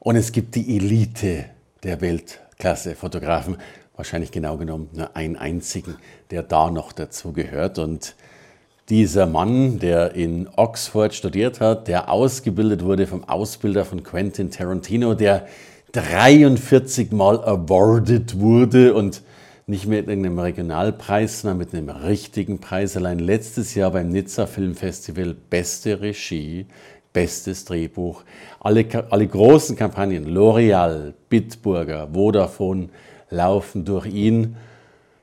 und es gibt die Elite der Weltklasse-Fotografen. Wahrscheinlich genau genommen nur einen einzigen, der da noch dazu gehört. Und dieser Mann, der in Oxford studiert hat, der ausgebildet wurde vom Ausbilder von Quentin Tarantino, der 43 Mal awarded wurde und nicht mit einem Regionalpreis, sondern mit einem richtigen Preis. Allein letztes Jahr beim Nizza Filmfestival beste Regie, bestes Drehbuch. Alle, alle großen Kampagnen, L'Oreal, Bitburger, Vodafone, laufen durch ihn.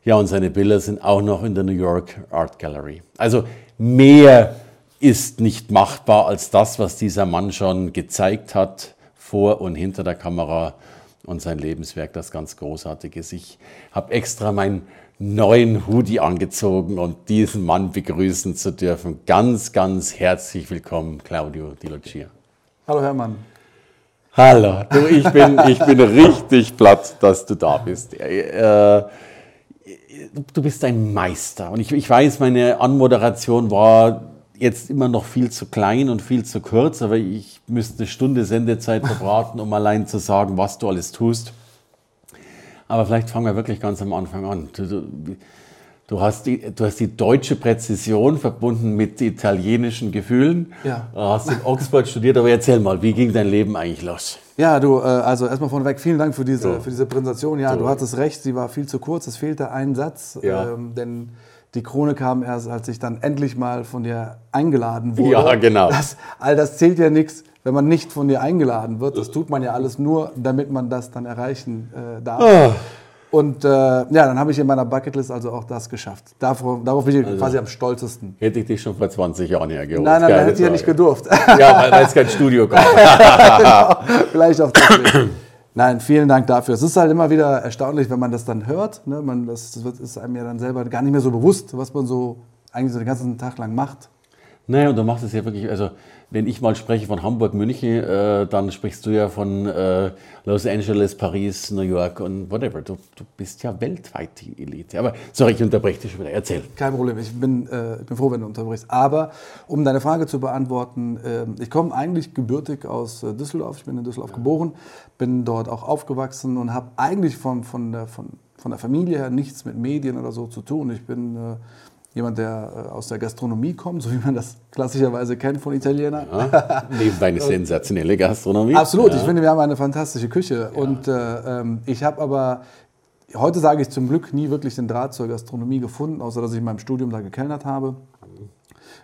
Ja, und seine Bilder sind auch noch in der New York Art Gallery. Also mehr ist nicht machbar als das, was dieser Mann schon gezeigt hat, vor und hinter der Kamera und sein Lebenswerk, das ganz großartig ist. Ich habe extra meinen neuen Hoodie angezogen, um diesen Mann begrüßen zu dürfen. Ganz, ganz herzlich willkommen, Claudio Di Lucia. Hallo Hermann. Hallo, du, ich, bin, ich bin richtig platt, dass du da bist. Äh, du bist ein Meister und ich, ich weiß, meine Anmoderation war jetzt immer noch viel zu klein und viel zu kurz, aber ich müsste eine Stunde Sendezeit verbraten, um allein zu sagen, was du alles tust. Aber vielleicht fangen wir wirklich ganz am Anfang an. Du, du, du, hast, die, du hast die deutsche Präzision verbunden mit italienischen Gefühlen. Ja. Du hast in Oxford studiert, aber erzähl mal, wie ging dein Leben eigentlich los? Ja, du, äh, also erstmal vorneweg, vielen Dank für diese, so. für diese Präsentation. Ja, so. du hattest recht, sie war viel zu kurz, es fehlte ein Satz. Ja. Ähm, denn die Krone kam erst, als ich dann endlich mal von dir eingeladen wurde. Ja, genau. Das, all das zählt ja nichts, wenn man nicht von dir eingeladen wird. Das tut man ja alles nur, damit man das dann erreichen äh, darf. Oh. Und äh, ja, dann habe ich in meiner Bucketlist also auch das geschafft. Darauf, darauf bin ich also, quasi am stolzesten. Hätte ich dich schon vor 20 Jahren hergeholt. Nein, nein, nein, hätte ich ja nicht gedurft. Ja, weil es kein Studio gab. genau, vielleicht auch deswegen. Nein, vielen Dank dafür. Es ist halt immer wieder erstaunlich, wenn man das dann hört. Ne? Man, das ist einem ja dann selber gar nicht mehr so bewusst, was man so eigentlich so den ganzen Tag lang macht. Naja, und du machst es ja wirklich, also wenn ich mal spreche von Hamburg, München, äh, dann sprichst du ja von äh, Los Angeles, Paris, New York und whatever. Du, du, bist ja weltweit die Elite. Aber sorry, ich unterbreche dich schon wieder. Erzähl. Kein Problem, ich bin, äh, ich bin froh, wenn du unterbrichst. Aber um deine Frage zu beantworten, ähm, ich komme eigentlich gebürtig aus äh, Düsseldorf. Ich bin in Düsseldorf ja. geboren, bin dort auch aufgewachsen und habe eigentlich von, von, der, von, von der Familie her nichts mit Medien oder so zu tun. Ich bin äh, jemand, der äh, aus der Gastronomie kommt, so wie man das klassischerweise kennt von Italienern. Ja, nebenbei eine sensationelle Gastronomie. Absolut, ja. ich finde, wir haben eine fantastische Küche. Ja. Und äh, ähm, ich habe aber, heute sage ich zum Glück, nie wirklich den Draht zur Gastronomie gefunden, außer dass ich in meinem Studium da gekellnert habe.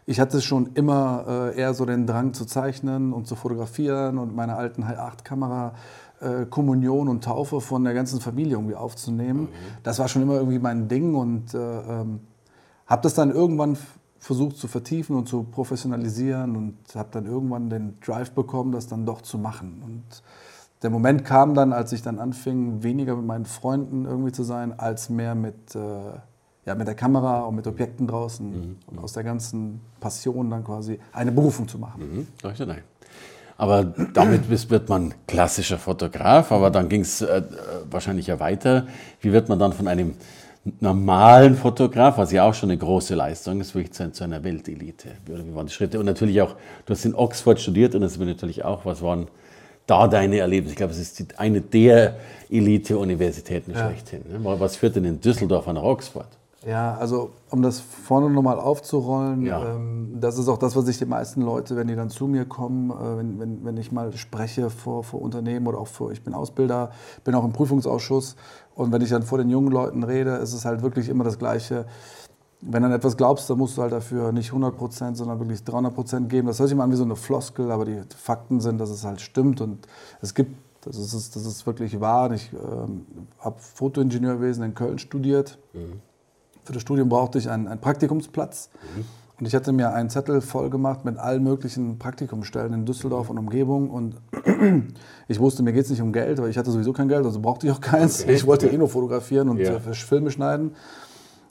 Ich hatte schon immer äh, eher so den Drang zu zeichnen und zu fotografieren und meine alten High-8-Kamera äh, Kommunion und Taufe von der ganzen Familie irgendwie aufzunehmen. Mhm. Das war schon immer irgendwie mein Ding und äh, ähm, habe das dann irgendwann versucht zu vertiefen und zu professionalisieren und habe dann irgendwann den Drive bekommen, das dann doch zu machen. Und der Moment kam dann, als ich dann anfing, weniger mit meinen Freunden irgendwie zu sein, als mehr mit, äh, ja, mit der Kamera und mit Objekten draußen mhm. und aus der ganzen Passion dann quasi eine Berufung zu machen. Mhm. Aber damit wird man klassischer Fotograf, aber dann ging es äh, wahrscheinlich ja weiter. Wie wird man dann von einem normalen Fotograf, was ja auch schon eine große Leistung ist, wirklich zu, zu einer Weltelite. Wie waren die Schritte? Und natürlich auch, du hast in Oxford studiert und das ist natürlich auch, was waren da deine Erlebnisse? Ich glaube, es ist die, eine der Elite-Universitäten ja. schlechthin. Ne? Was führt denn in Düsseldorf nach Oxford? Ja, also um das vorne nochmal aufzurollen, ja. ähm, das ist auch das, was sich die meisten Leute, wenn die dann zu mir kommen, äh, wenn, wenn, wenn ich mal spreche vor, vor Unternehmen oder auch vor, ich bin Ausbilder, bin auch im Prüfungsausschuss und wenn ich dann vor den jungen Leuten rede, ist es halt wirklich immer das Gleiche. Wenn du an etwas glaubst, dann musst du halt dafür nicht 100 Prozent, sondern wirklich 300 Prozent geben. Das hört sich mal an wie so eine Floskel, aber die Fakten sind, dass es halt stimmt und es gibt, das ist, das ist wirklich wahr. Ich ähm, habe Fotoingenieurwesen in Köln studiert. Mhm für das Studium brauchte ich einen, einen Praktikumsplatz. Mhm. Und ich hatte mir einen Zettel voll gemacht mit allen möglichen Praktikumsstellen in Düsseldorf und Umgebung. Und ich wusste, mir geht es nicht um Geld, weil ich hatte sowieso kein Geld, also brauchte ich auch keins. Okay. Ich wollte eh nur fotografieren und Ja. äh, Filme schneiden.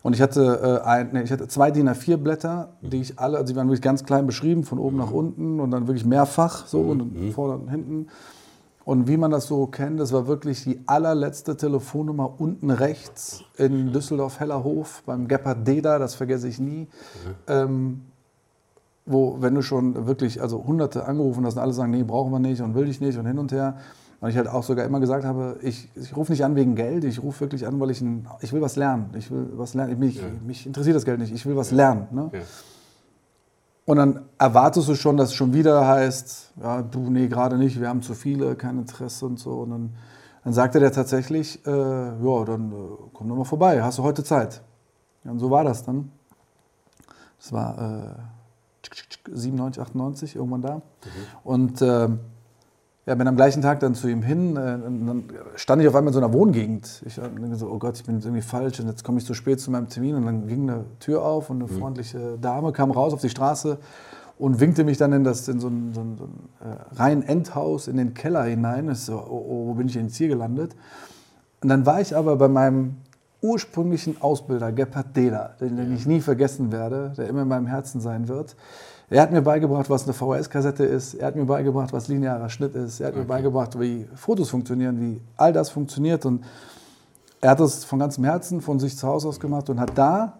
Und ich hatte, äh, ein, nee, ich hatte zwei DIN A4 Blätter, die ich alle, also die waren wirklich ganz klein beschrieben, von oben nach unten und dann wirklich mehrfach, so und vorne und hinten. Und wie man das so kennt, das war wirklich die allerletzte Telefonnummer unten rechts in Düsseldorf-Hellerhof beim Gebhard Deda, das vergesse ich nie. Ähm, wo, wenn du schon wirklich, also hunderte angerufen hast und alle sagen, nee, brauchen wir nicht und will ich nicht und hin und her. Und ich halt auch sogar immer gesagt habe, ich, ich rufe nicht an wegen Geld, ich rufe wirklich an, weil ich, ein, ich will was lernen. Ich will was lernen. Mich, mich interessiert das Geld nicht, ich will was lernen. Ne? Ja. Und dann erwartest du schon, dass es schon wieder heißt, ja, du, nee, gerade nicht, wir haben zu viele, kein Interesse und so. Und dann, dann sagte der tatsächlich, äh, ja, dann äh, komm doch mal vorbei, hast du heute Zeit? Ja, und so war das dann. Das war äh, 97, 98, irgendwann da. Und ähm, ja, bin am gleichen Tag dann zu ihm hin. Äh, und dann stand ich auf einmal in so einer Wohngegend. Ich dachte so, oh Gott, ich bin jetzt irgendwie falsch und jetzt komme ich zu spät zu meinem Termin. Und dann ging eine Tür auf und eine freundliche Dame kam raus auf die Straße und winkte mich dann in, das, in so ein, so ein, so ein äh, rein Endhaus in den Keller hinein. Ich so, oh, oh, wo bin ich denn jetzt hier gelandet? Und dann war ich aber bei meinem ursprünglichen Ausbilder, Gebhard Dehler, den, den ich nie vergessen werde, der immer in meinem Herzen sein wird. Er hat mir beigebracht, was eine VHS-Kassette ist. Er hat mir beigebracht, was linearer Schnitt ist. Er hat mir beigebracht, wie Fotos funktionieren, wie all das funktioniert. Und er hat das von ganzem Herzen von sich zu Hause aus gemacht und hat da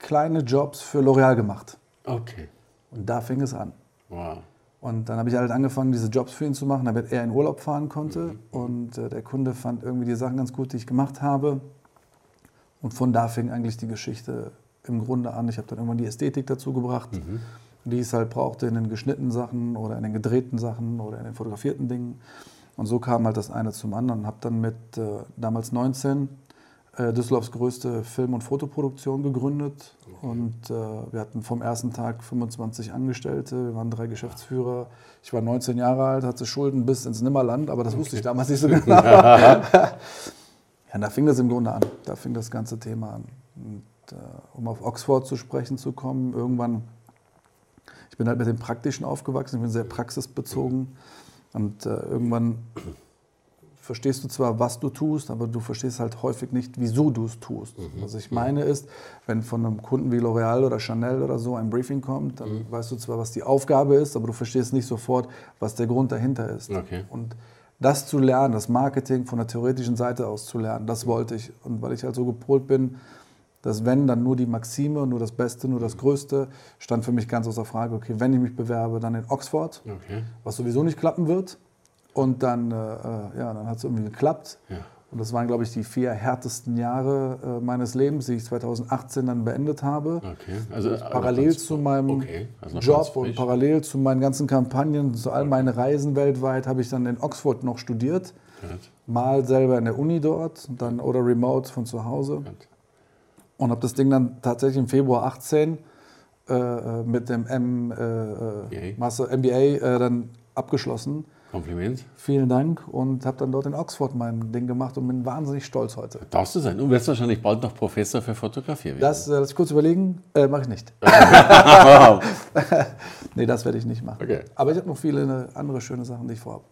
kleine Jobs für L'Oreal gemacht. Okay. Und da fing es an. Wow. Und dann habe ich halt angefangen, diese Jobs für ihn zu machen, damit er in Urlaub fahren konnte. Und äh, der Kunde fand irgendwie die Sachen ganz gut, die ich gemacht habe. Und von da fing eigentlich die Geschichte im Grunde an. Ich habe dann irgendwann die Ästhetik dazu gebracht, die es halt brauchte in den geschnittenen Sachen oder in den gedrehten Sachen oder in den fotografierten Dingen. Und so kam halt das eine zum anderen. Habe dann mit äh, damals 19 äh, Düsseldorfs größte Film- und Fotoproduktion gegründet. Und äh, wir hatten vom ersten Tag 25 Angestellte, wir waren drei Geschäftsführer. Ich war 19 Jahre alt, hatte Schulden bis ins Nimmerland, aber das wusste ich damals nicht so genau. ja, da fing das im Grunde an. Da fing das ganze Thema an. Und äh, um auf Oxford zu sprechen zu kommen, irgendwann, ich bin halt mit dem Praktischen aufgewachsen, ich bin sehr praxisbezogen. Und äh, irgendwann verstehst du zwar, was du tust, aber du verstehst halt häufig nicht, wieso du es tust. Was ich meine ist, wenn von einem Kunden wie L'Oreal oder Chanel oder so ein Briefing kommt, dann weißt du zwar, was die Aufgabe ist, aber du verstehst nicht sofort, was der Grund dahinter ist. Okay. Und das zu lernen, das Marketing von der theoretischen Seite aus zu lernen, das wollte ich. Und weil ich halt so gepolt bin, dass wenn, dann nur die Maxime, nur das Beste, nur das Größte, stand für mich ganz außer Frage, okay, wenn ich mich bewerbe, dann in Oxford, Okay. was sowieso nicht klappen wird. Und dann, äh, äh, ja, dann hat es irgendwie geklappt. Ja. Und das waren, glaube ich, die vier härtesten Jahre äh, meines Lebens, die ich 2018 dann beendet habe. Okay. Also, aber Parallel ganz- zu meinem okay. also Job und parallel zu meinen ganzen Kampagnen, zu all meinen Reisen weltweit, habe ich dann in Oxford noch studiert. Mal selber in der Uni dort dann oder remote von zu Hause. gut. Und habe das Ding dann tatsächlich im Februar 18 äh, äh, mit dem M, äh, äh. Master MBA äh, dann abgeschlossen. Kompliment. Vielen Dank und habe dann dort in Oxford mein Ding gemacht und bin wahnsinnig stolz heute. Darfst du sein. Du wirst wahrscheinlich bald noch Professor für Fotografie werden. Das, äh, lass ich kurz überlegen, äh, mache ich nicht. Wow. nee, das werde ich nicht machen. Okay. Aber ich habe noch viele äh, andere schöne Sachen, die ich vorhabe.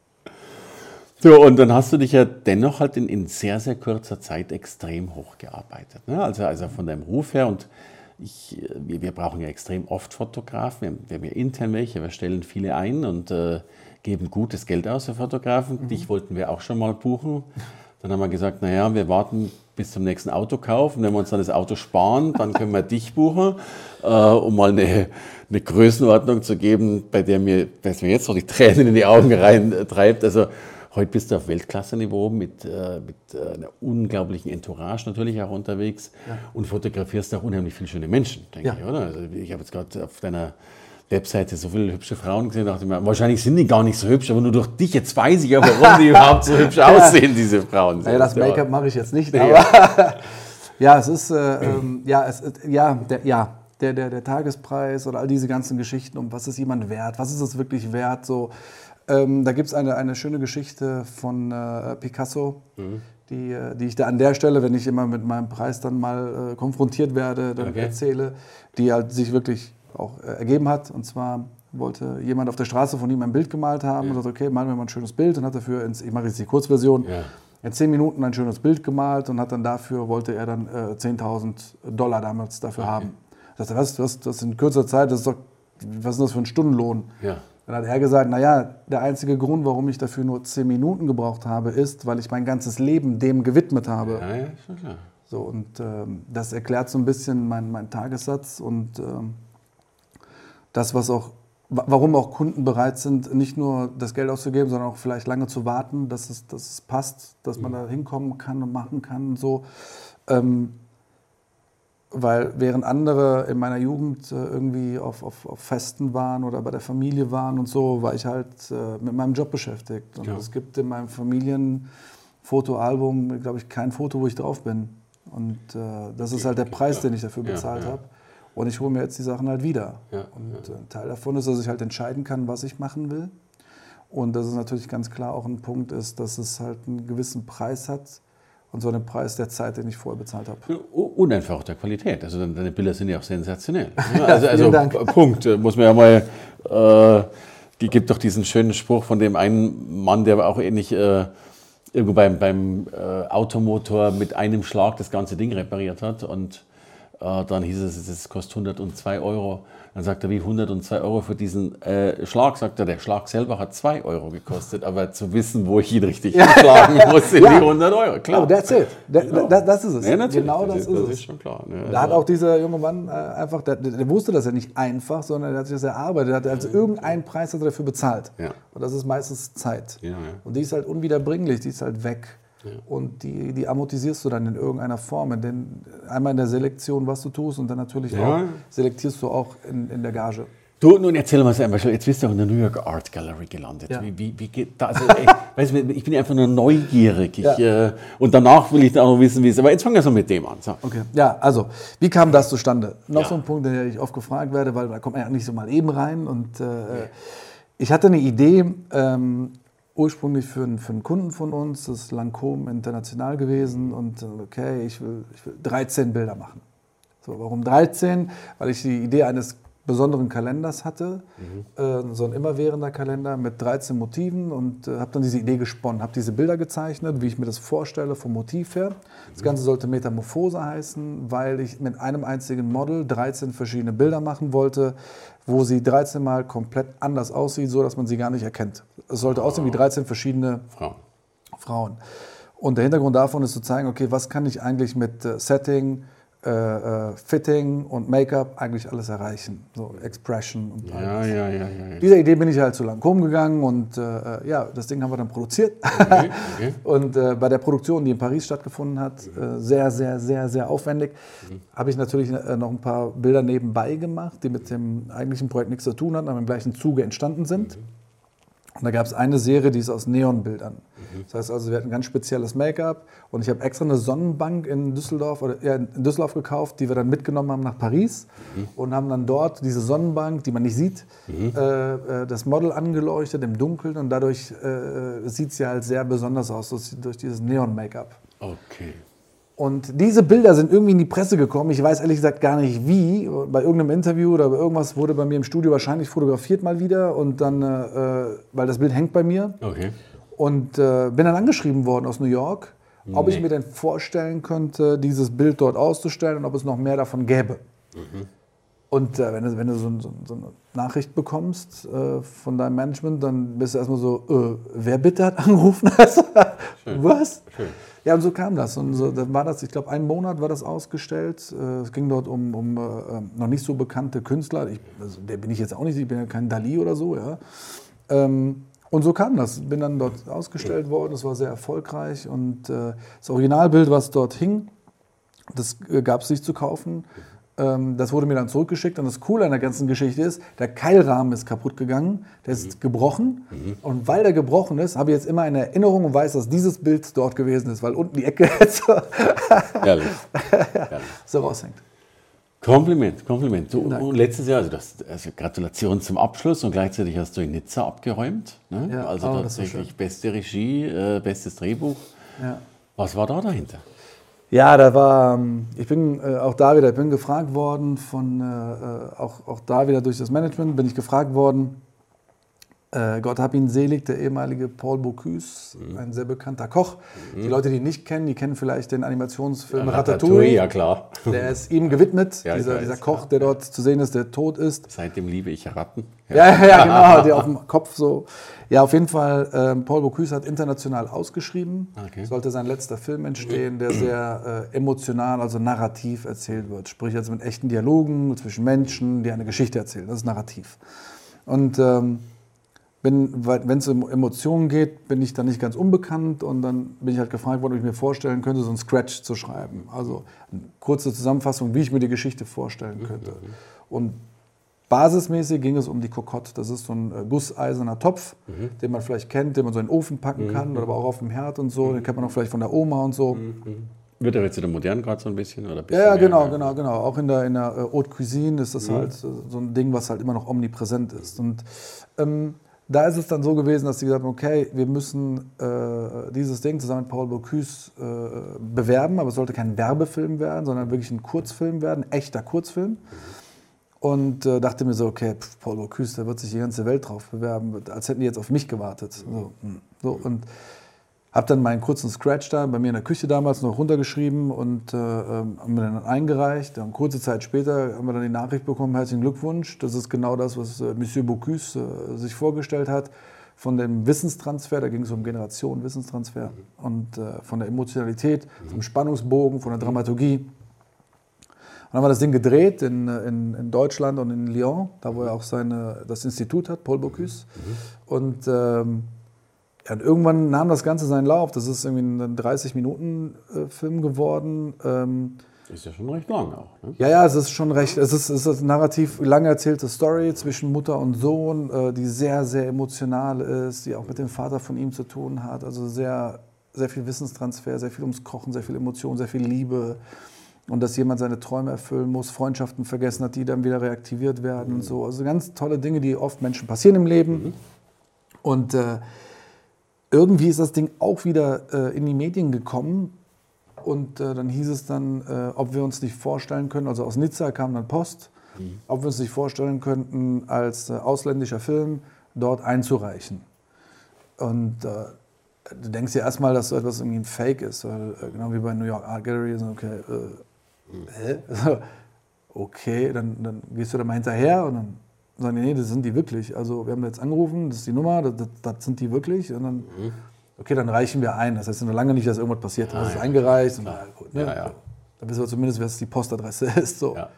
So, und dann hast du dich ja dennoch halt in, in sehr, sehr kurzer Zeit extrem hochgearbeitet. Ne? Also, also von deinem Ruf her und ich, wir, wir brauchen ja extrem oft Fotografen. Wir haben, wir haben ja intern welche, wir stellen viele ein und äh, geben gutes Geld aus für Fotografen. Dich wollten wir auch schon mal buchen. Dann haben wir gesagt, naja, wir warten bis zum nächsten Autokauf und wenn wir uns dann das Auto sparen, dann können wir dich buchen, äh, um mal eine, eine Größenordnung zu geben, bei der mir, dass mir jetzt noch die Tränen in die Augen rein äh. Also heute bist du auf Weltklasse-Niveau mit, äh, mit äh, einer unglaublichen Entourage natürlich auch unterwegs und fotografierst auch unheimlich viele schöne Menschen, denke Ja. ich, oder? Also ich habe jetzt gerade auf deiner Webseite so viele hübsche Frauen gesehen, dachte ich mir, wahrscheinlich sind die gar nicht so hübsch, aber nur durch dich jetzt weiß ich ja, warum die überhaupt so hübsch aussehen, diese Frauen. Naja, das Ja. Make-up mache ich jetzt nicht, Nee, aber ja, es ist, äh, ähm, ja, es, äh, ja, der, ja der, der, der Tagespreis oder all diese ganzen Geschichten, um was ist jemand wert, was ist es wirklich wert, so. Ähm, da gibt es eine, eine schöne Geschichte von äh, Picasso, Mhm. die, äh, die ich da an der Stelle, wenn ich immer mit meinem Preis dann mal äh, konfrontiert werde, dann Okay. erzähle, die halt sich wirklich auch äh, ergeben hat. Und zwar wollte jemand auf der Straße von ihm ein Bild gemalt haben ja. und sagte, okay, malen wir mal ein schönes Bild und hat dafür, ins, ich mache jetzt die Kurzversion, ja. in zehn Minuten ein schönes Bild gemalt und hat dann dafür, wollte er dann äh, 10.000 Dollar damals dafür okay. haben. Ich dachte, was, was, das in kürzer Zeit, das ist doch, was ist das für ein Stundenlohn? Ja. Dann hat er gesagt, naja, der einzige Grund, warum ich dafür nur zehn Minuten gebraucht habe, ist, weil ich mein ganzes Leben dem gewidmet habe. Ja, ja, schon klar. So, und ähm, das erklärt so ein bisschen meinen mein Tagessatz und ähm, das, was auch, warum auch Kunden bereit sind, nicht nur das Geld auszugeben, sondern auch vielleicht lange zu warten, dass es, dass es passt, dass man mhm. da hinkommen kann und machen kann. Und so. Ähm, weil während andere in meiner Jugend äh, irgendwie auf, auf, auf, Festen waren oder bei der Familie waren und so, war ich halt äh, mit meinem Job beschäftigt. Und ja. es gibt in meinem Familienfotoalbum, glaube ich, kein Foto, wo ich drauf bin. Und äh, das ist halt der Preis, den ich dafür bezahlt ja, ja. habe. Und ich hole mir jetzt die Sachen halt wieder. und ein Teil davon ist, dass ich halt entscheiden kann, was ich machen will. Und dass es natürlich ganz klar auch ein Punkt ist, dass es halt einen gewissen Preis hat und so einen Preis der Zeit, den ich vorher bezahlt habe. Und einfach auch der Qualität. Also deine Bilder sind ja auch sensationell. Also, also Punkt, äh, muss man ja mal. Äh, die gibt doch diesen schönen Spruch von dem einen Mann, der auch ähnlich äh, irgendwo beim, beim äh, Automotor mit einem Schlag das ganze Ding repariert hat und dann hieß es, es kostet 102 Euro. Dann sagt er, wie 102 Euro für diesen äh, Schlag? Sagt er, der Schlag selber hat 2 Euro gekostet, aber zu wissen, wo ich ihn richtig ja. schlagen muss, sind ja. die 100 Euro. Klar. Aber that's it. That, genau. das, das, ist es. Ja, genau das, das, ist, das ist schon klar. Ne? Da hat also auch dieser junge Mann äh, einfach, der, der, wusste das ja nicht einfach, sondern er hat sich das erarbeitet. Er hat also irgendeinen Preis hat er dafür bezahlt. Ja. Und das ist meistens Zeit. Ja, Und die ist halt unwiederbringlich, die ist halt weg. Und die, die amortisierst du dann in irgendeiner Form. Denn einmal in der Selektion, was du tust, und dann natürlich ja. auch selektierst du auch in, in der Gage. Du, nun erzähl mal einmal jetzt bist du auch in der New York Art Gallery gelandet. Ja. Wie, wie, wie, geht das? Also, ich, weißt, ich bin einfach nur neugierig. Ich, ja. äh, und danach will ich dann auch noch wissen, wie es ist. Aber jetzt fangen wir so mit dem an. So. Okay. Ja, also, wie kam das zustande? Noch ja. so ein Punkt, den ich oft gefragt werde, weil da kommt man ja nicht so mal eben rein. Und äh, ich hatte eine Idee, ähm, ursprünglich für einen, für einen Kunden von uns, das ist Lancôme International gewesen und okay, ich will, ich will 13 Bilder machen. So, warum 13? Weil ich die Idee eines besonderen Kalenders hatte, mhm. äh, so ein immerwährender Kalender mit 13 Motiven und äh, habe dann diese Idee gesponnen, habe diese Bilder gezeichnet, wie ich mir das vorstelle vom Motiv her. Das Ganze sollte Metamorphose heißen, weil ich mit einem einzigen Model 13 verschiedene Bilder machen wollte, wo sie 13 Mal komplett anders aussieht, so dass man sie gar nicht erkennt. Es sollte aussehen wie 13 verschiedene Frauen. Frauen. Und der Hintergrund davon ist zu zeigen, okay, was kann ich eigentlich mit äh, Setting, äh, äh, Fitting und Make-up eigentlich alles erreichen. So Expression und ja, ja, ja, ja, ja. Dieser Idee bin ich halt zu Lancôme gegangen und äh, äh, ja, das Ding haben wir dann produziert. Okay, okay. und äh, bei der Produktion, die in Paris stattgefunden hat, äh, sehr, sehr, sehr, sehr aufwendig, mhm. habe ich natürlich noch ein paar Bilder nebenbei gemacht, die mit dem eigentlichen Projekt nichts zu tun hatten, aber im gleichen Zuge entstanden sind. Mhm. Und da gab es eine Serie, die ist aus Neonbildern. Mhm. Das heißt also, wir hatten ein ganz spezielles Make-up und ich habe extra eine Sonnenbank in Düsseldorf, oder, ja, in Düsseldorf gekauft, die wir dann mitgenommen haben nach Paris mhm. und haben dann dort diese Sonnenbank, die man nicht sieht, mhm. äh, äh das Model angeleuchtet im Dunkeln und dadurch äh, sieht sie halt sehr besonders aus durch dieses Neon-Make-up. Okay. Und diese Bilder sind irgendwie in die Presse gekommen. Ich weiß ehrlich gesagt gar nicht wie. Bei irgendeinem Interview oder bei irgendwas wurde bei mir im Studio wahrscheinlich fotografiert mal wieder. Und dann, äh, weil das Bild hängt bei mir. Okay. Und äh, bin dann angeschrieben worden aus New York, ob nee. ich mir denn vorstellen könnte, dieses Bild dort auszustellen und ob es noch mehr davon gäbe. Mhm. Und äh, wenn du, wenn du so, so, so, eine Nachricht bekommst äh, von deinem Management, dann bist du erstmal so, äh, wer bitte hat angerufen? Was? Schön. Ja, und so kam das. Und so, dann war das, ich glaube, einen Monat war das ausgestellt. Äh, es ging dort um, um äh, noch nicht so bekannte Künstler. Ich, also, der bin ich jetzt auch nicht, ich bin ja kein Dali oder so, ja. Ähm, und so kam das. Bin dann dort ausgestellt worden. Das war sehr erfolgreich. Und äh, das Originalbild, was dort hing, das äh, gab es nicht zu kaufen. Ähm, das wurde mir dann zurückgeschickt und das Coole an der ganzen Geschichte ist, der Keilrahmen ist kaputt gegangen, der ist mhm. gebrochen mhm. und weil der gebrochen ist, habe ich jetzt immer eine Erinnerung und weiß, dass dieses Bild dort gewesen ist, weil unten die Ecke so, so raushängt. Kompliment, Kompliment. Du, und letztes Jahr, also, das, also Gratulation zum Abschluss und gleichzeitig hast du in Nizza abgeräumt. Ne? Ja, also oh, tatsächlich beste Regie, äh, bestes Drehbuch. Ja. Was war da dahinter? Ja, da war, ähm, ich bin äh, auch da wieder, ich bin gefragt worden von, äh, äh, auch, auch da wieder durch das Management, bin ich gefragt worden, äh, Gott hab ihn selig, der ehemalige Paul Bocuse, mhm. ein sehr bekannter Koch. Mhm. Die Leute, die ihn nicht kennen, die kennen vielleicht den Animationsfilm ja, Ratatouille. Ratatouille. Ja, klar. Der ist ihm gewidmet, ja, dieser, dieser, Koch, der dort zu sehen ist, der tot ist. Seitdem liebe ich Ratten. Ja, ja, ja genau, der auf dem Kopf so. Ja, auf jeden Fall, ähm, Paul Bocuse hat international ausgeschrieben. Okay. Sollte sein letzter Film entstehen, der sehr äh, emotional, also narrativ erzählt wird. Sprich, also mit echten Dialogen zwischen Menschen, die eine Geschichte erzählen. Das ist narrativ. Und ähm, wenn es um Emotionen geht, bin ich da nicht ganz unbekannt und dann bin ich halt gefragt worden, ob ich mir vorstellen könnte, so ein Scratch zu schreiben. Also eine kurze Zusammenfassung, wie ich mir die Geschichte vorstellen könnte. Und basismäßig ging es um die Kokotte. Das ist so ein äh, gusseiserner Topf, mhm. den man vielleicht kennt, den man so in den Ofen packen mhm. kann oder aber auch auf dem Herd und so. Den kennt man auch vielleicht von der Oma und so. Mhm. Wird er jetzt in der modernen gerade so ein bisschen? Oder bisschen ja, ja genau, mehr? genau, genau. Auch in der, in der äh, Haute Cuisine ist das mhm. halt so ein Ding, was halt immer noch omnipräsent ist. Und ähm, da ist es dann so gewesen, dass sie gesagt haben, okay, wir müssen äh, dieses Ding zusammen mit Paul Bocuse äh, bewerben, aber es sollte kein Werbefilm werden, sondern wirklich ein Kurzfilm werden, ein echter Kurzfilm. Und äh, dachte mir so, okay, pf, Paul Bocuse, da wird sich die ganze Welt drauf bewerben, als hätten die jetzt auf mich gewartet. So, hm, so und habe dann meinen kurzen Scratch da bei mir in der Küche damals noch runtergeschrieben und äh, ähm, haben wir dann eingereicht. Dann kurze Zeit später haben wir dann die Nachricht bekommen, herzlichen Glückwunsch. Das ist genau das, was äh, Monsieur Bocuse äh, sich vorgestellt hat. Von dem Wissenstransfer, da ging es um Generation Wissenstransfer und äh, von der Emotionalität, vom Spannungsbogen, von der Dramaturgie. Und dann haben wir das Ding gedreht in, äh, in, in, Deutschland und in Lyon, da wo er auch seine, das Institut hat, Paul Bocuse. Mhm. Und ähm, ja, und irgendwann nahm das Ganze seinen Lauf. Das ist irgendwie ein 30-Minuten-Film geworden. Ähm, ist ja schon recht lang auch. Ne? Ja, ja, es ist schon recht. Es ist, es ist eine narrativ lang erzählte Story zwischen Mutter und Sohn, äh, die sehr, sehr emotional ist, die auch mit dem Vater von ihm zu tun hat. Also sehr, sehr viel Wissenstransfer, sehr viel ums Kochen, sehr viel Emotion, sehr viel Liebe. Und dass jemand seine Träume erfüllen muss, Freundschaften vergessen hat, die dann wieder reaktiviert werden mhm. und so. Also ganz tolle Dinge, die oft Menschen passieren im Leben. Mhm. Und äh, irgendwie ist das Ding auch wieder äh, in die Medien gekommen. Und äh, dann hieß es dann, äh, ob wir uns nicht vorstellen können, also aus Nizza kam dann Post, mhm. ob wir uns nicht vorstellen könnten, als äh, ausländischer Film dort einzureichen. Und äh, du denkst ja erstmal, dass so etwas irgendwie ein Fake ist, weil, äh, genau wie bei New York Art Gallery, so, okay, mhm. okay, dann, dann gehst du da mal hinterher und dann und sagen, nee, das sind die wirklich. Also wir haben jetzt angerufen, das ist die Nummer, das, das, das sind die wirklich. Und dann, mhm. okay, dann reichen wir ein. Das heißt noch lange nicht, dass irgendwas passiert. Dann ja, ist ja. eingereicht. Und, gut, ne? ja, ja. Dann wissen wir zumindest, was die Postadresse ist. So. Ja.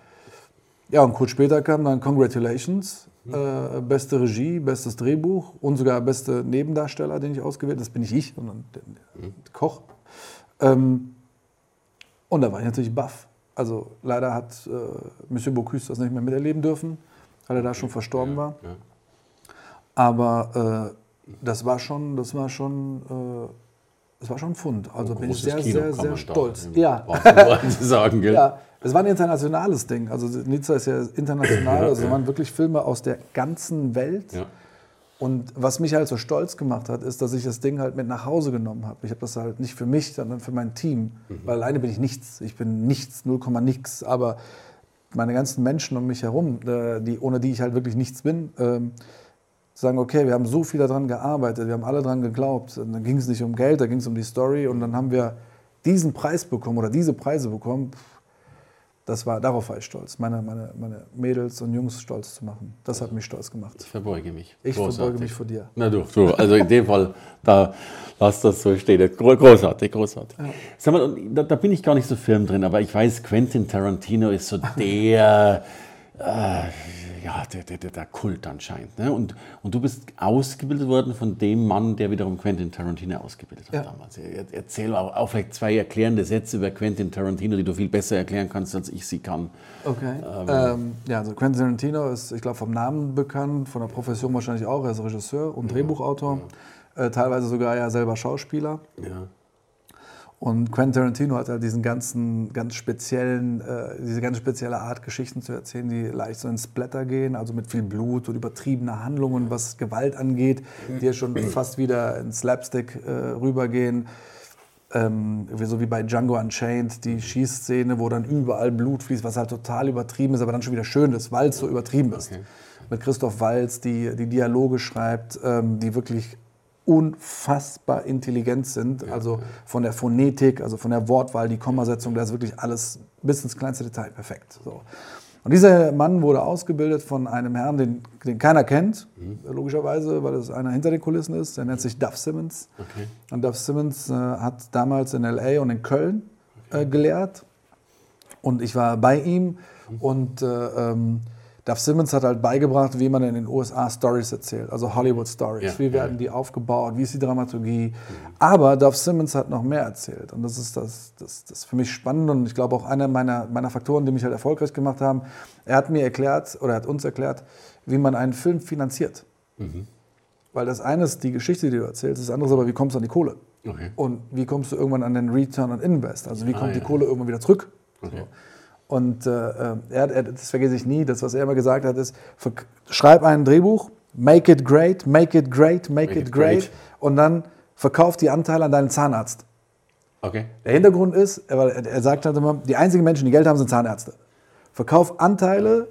ja, und kurz später kam dann Congratulations. Mhm. Äh, beste Regie, bestes Drehbuch und sogar beste Nebendarsteller, den ich ausgewählt habe. Das bin nicht ich, sondern der, der mhm. Koch. Ähm, und da war ich natürlich baff. Also leider hat äh, Monsieur Bocuse das nicht mehr miterleben dürfen weil er da schon verstorben war. Aber äh, das war schon, das war schon, äh, das war schon ein Fund. Also bin ich sehr, Kino sehr, sehr stolz. Ja. sagen, gell? ja. Es war ein internationales Ding. Also Nizza ist ja international. Also es waren wirklich Filme aus der ganzen Welt. Ja. Und was mich halt so stolz gemacht hat, ist, dass ich das Ding halt mit nach Hause genommen habe. Ich habe das halt nicht für mich, sondern für mein Team. Mhm. Weil alleine bin ich nichts. Ich bin nichts, 0, nix. Aber meine ganzen Menschen um mich herum, äh, die, ohne die ich halt wirklich nichts bin, ähm, sagen, okay, wir haben so viel daran gearbeitet, wir haben alle daran geglaubt. Und dann ging es nicht um Geld, da ging es um die Story und dann haben wir diesen Preis bekommen oder diese Preise bekommen. Das war, darauf war ich stolz, meine, meine, meine Mädels und Jungs stolz zu machen. Das hat mich stolz gemacht. Ich verbeuge mich. Ich Großartig. verbeuge mich vor dir. Na du, du, also in dem Fall, da lass das so stehen. Großartig, großartig. Ja. Sag mal, da, da, bin ich gar nicht so firm drin, aber ich weiß, Quentin Tarantino ist so der, äh, ja, der, der, der Kult anscheinend. Ne? Und, und du bist ausgebildet worden von dem Mann, der wiederum Quentin Tarantino ausgebildet hat ja. damals. Erzähl auch, auch, vielleicht zwei erklärende Sätze über Quentin Tarantino, die du viel besser erklären kannst, als ich sie kann. Okay. Ähm, ähm, ja, also Quentin Tarantino ist, ich glaube, vom Namen bekannt, von der Profession wahrscheinlich auch. Er ist Regisseur und Drehbuchautor. Ja. Äh, teilweise sogar ja selber Schauspieler. Ja. Und Quentin Tarantino hat halt diesen ganzen, ganz speziellen, äh, diese ganz spezielle Art, Geschichten zu erzählen, die leicht so ins Blätter gehen, also mit viel Blut und übertriebener Handlungen, was Gewalt angeht, die ja schon fast wieder ins Slapstick äh, rübergehen. ähm, so wie bei Django Unchained, die Schießszene, wo dann überall Blut fließt, was halt total übertrieben ist, aber dann schon wieder schön ist, weil es so übertrieben ist. Okay. Mit Christoph Walz, die die Dialoge schreibt, ähm, die wirklich unfassbar intelligent sind. also von der Phonetik, also von der Wortwahl, die Kommasetzung, da ist wirklich alles bis ins kleinste Detail perfekt. So. Und dieser Mann wurde ausgebildet von einem Herrn, den, den keiner kennt, logischerweise, weil es einer hinter den Kulissen ist. Der nennt sich Duff Simmons. Okay. Und Duff Simmons äh, hat damals in LA und in Köln äh, gelehrt. Und ich war bei ihm. Und äh, ähm, Duff Simmons hat halt beigebracht, wie man in den USA Stories erzählt, also Hollywood Stories. Ja, wie werden ja. die aufgebaut? Wie ist die Dramaturgie? Aber Duff Simmons hat noch mehr erzählt. Und das ist das, das, das für mich spannend und ich glaube auch einer meiner, meiner Faktoren, die mich halt erfolgreich gemacht haben. Er hat mir erklärt oder er hat uns erklärt, wie man einen Film finanziert. Weil das eine ist die Geschichte, die du erzählst, das andere ist aber, wie kommst du an die Kohle? Okay. Und wie kommst du irgendwann an den Return on Invest? Also wie kommt die ja. Kohle irgendwann wieder zurück? Okay. Und äh, äh, er, er, das vergesse ich nie, das, was er immer gesagt hat, ist, schreib ein Drehbuch, make it great, make it great, make, it, it great, great. und dann verkauf die Anteile an deinen Zahnarzt. Okay. Der Hintergrund ist, er, er sagt halt immer, die einzigen Menschen, die Geld haben, sind Zahnärzte. Verkauf Anteile,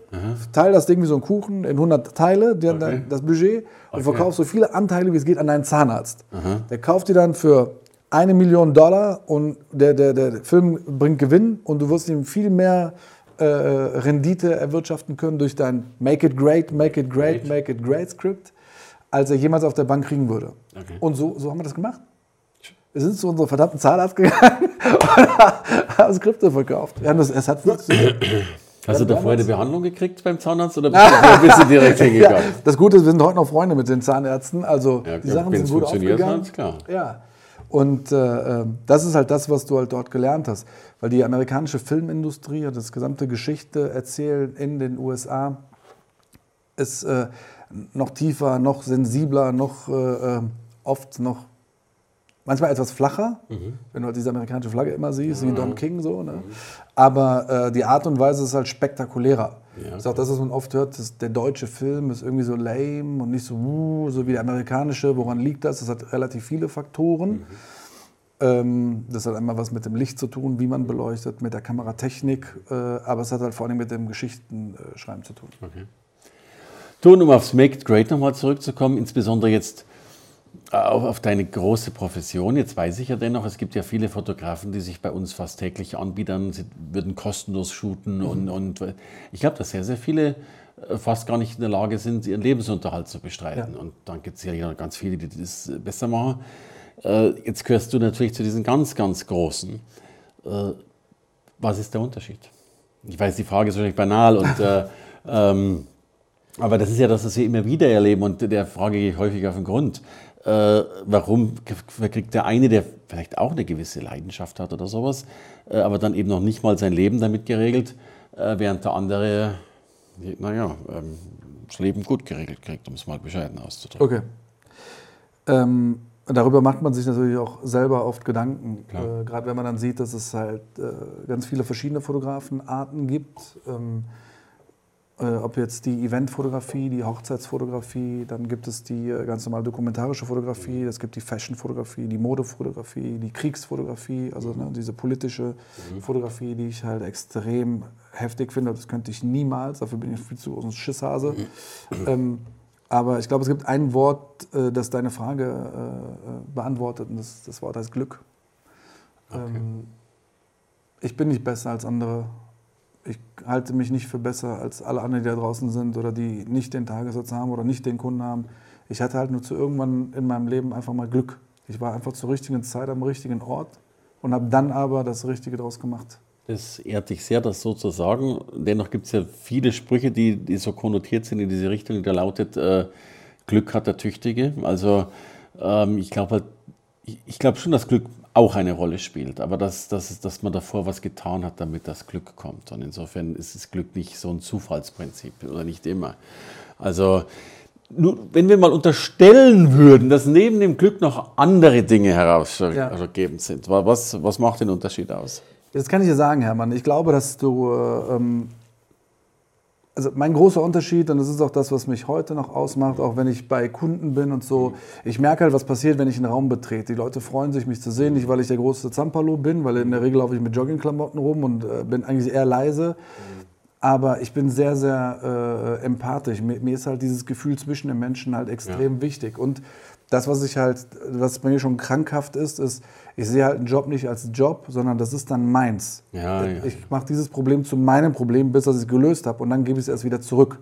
teile das Ding wie so ein Kuchen in 100 Teile, die, Okay. das Budget, und Okay. verkauf so viele Anteile, wie es geht, an deinen Zahnarzt. Der kauft die dann für eine Million Dollar und der, der, der Film bringt Gewinn und du wirst ihm viel mehr äh, Rendite erwirtschaften können durch dein Make it great, make it great, make it great Skript, als er jemals auf der Bank kriegen würde. Okay. Und so, so haben wir das gemacht. Wir sind zu unserem verdammten Zahnarzt gegangen und haben Skripte verkauft. Wir haben das, es hat funktioniert. Hast du Ja, da vorher eine Behandlung gekriegt beim Zahnarzt oder bist du, direkt Ja, hingegangen? das Gute ist, wir sind heute noch Freunde mit den Zahnärzten. Also Ja, die Sachen sind gut aufgegangen. hat, klar. Ja. Und äh, äh, das ist halt das, was du halt dort gelernt hast. Weil die amerikanische Filmindustrie und das gesamte Geschichte erzählen in den USA ist äh, noch tiefer, noch sensibler, noch äh, äh, oft noch manchmal etwas flacher, wenn du halt diese amerikanische Flagge immer siehst, wie Don King so. Ne? Aber äh, die Art und Weise ist halt spektakulärer. Ja. Das ist auch das, was man oft hört, dass der deutsche Film ist irgendwie so lame und nicht so, uh, so wie der amerikanische. Woran liegt das? Das hat relativ viele Faktoren. Ähm, das hat einmal was mit dem Licht zu tun, wie man beleuchtet, mit der Kameratechnik, äh, aber es hat halt vor allem mit dem Geschichtenschreiben zu tun. Okay. Du, um aufs Make It Great nochmal zurückzukommen, insbesondere jetzt äh, auf, auf deine große Profession. Jetzt weiß ich ja dennoch, es gibt ja viele Fotografen, die sich bei uns fast täglich anbieten. Sie würden kostenlos shooten und, und ich glaube, dass sehr, sehr viele äh, fast gar nicht in der Lage sind, ihren Lebensunterhalt zu bestreiten. Ja. Und dann gibt es ja ganz viele, die das besser machen. Äh, Jetzt gehörst du natürlich zu diesen ganz, ganz Großen. Äh, Was ist der Unterschied? Ich weiß, die Frage ist wahrscheinlich banal und äh, ähm, aber das ist ja das, was wir immer wieder erleben und der Frage gehe ich häufig auf den Grund. Äh, warum kriegt der eine, der vielleicht auch eine gewisse Leidenschaft hat oder sowas, äh, aber dann eben noch nicht mal sein Leben damit geregelt, äh, während der andere, naja, ähm, das Leben gut geregelt kriegt, um es mal bescheiden auszudrücken. Okay. Ähm, darüber macht man sich natürlich auch selber oft Gedanken. Äh, Gerade wenn man dann sieht, dass es halt äh, ganz viele verschiedene Fotografenarten gibt. Ähm, äh, ob jetzt die Eventfotografie, die Hochzeitsfotografie, dann gibt es die äh, ganz normale dokumentarische Fotografie, es gibt die Fashionfotografie, die Modefotografie, die Kriegsfotografie, also ne, diese politische Fotografie, die ich halt extrem heftig finde. Das könnte ich niemals, dafür bin ich viel zu groß ein Schisshase. Ähm, aber ich glaube, es gibt ein Wort, äh, das deine Frage äh, äh, beantwortet, und das, das Wort heißt Glück. Ähm, ich bin nicht besser als andere. Ich halte mich nicht für besser als alle anderen, die da draußen sind oder die nicht den Tagessatz haben oder nicht den Kunden haben. Ich hatte halt nur zu irgendwann in meinem Leben einfach mal Glück. Ich war einfach zur richtigen Zeit am richtigen Ort und habe dann aber das Richtige draus gemacht. Das ehrt dich sehr, das so zu sagen. Dennoch gibt es ja viele Sprüche, die, die so konnotiert sind in diese Richtung. Da lautet, äh, Glück hat der Tüchtige. Also ähm, ich glaube halt, ich, ich glaube schon, dass Glück auch eine Rolle spielt. Aber dass, dass, dass man davor was getan hat, damit das Glück kommt. Und insofern ist das Glück nicht so ein Zufallsprinzip oder nicht immer. Also nur, wenn wir mal unterstellen würden, dass neben dem Glück noch andere Dinge herausgebend sind, was, was macht den Unterschied aus? Das kann ich dir sagen, Hermann. Ich glaube, dass du. äh, Ähm, also mein großer Unterschied, und das ist auch das, was mich heute noch ausmacht, auch wenn ich bei Kunden bin und so, ich merke halt, was passiert, wenn ich einen Raum betrete. Die Leute freuen sich, mich zu sehen, nicht weil ich der große Zampalo bin, weil in der Regel laufe ich mit Joggingklamotten rum und äh, bin eigentlich eher leise. Aber ich bin sehr, sehr äh, empathisch. Mir, mir, ist halt dieses Gefühl zwischen den Menschen halt extrem ja. wichtig. Und das, was ich halt, was bei mir schon krankhaft ist, ist, ich sehe halt einen Job nicht als Job, sondern das ist dann meins. Ja, ja. Ich mache dieses Problem zu meinem Problem, bis ich es gelöst habe und dann gebe ich es erst wieder zurück.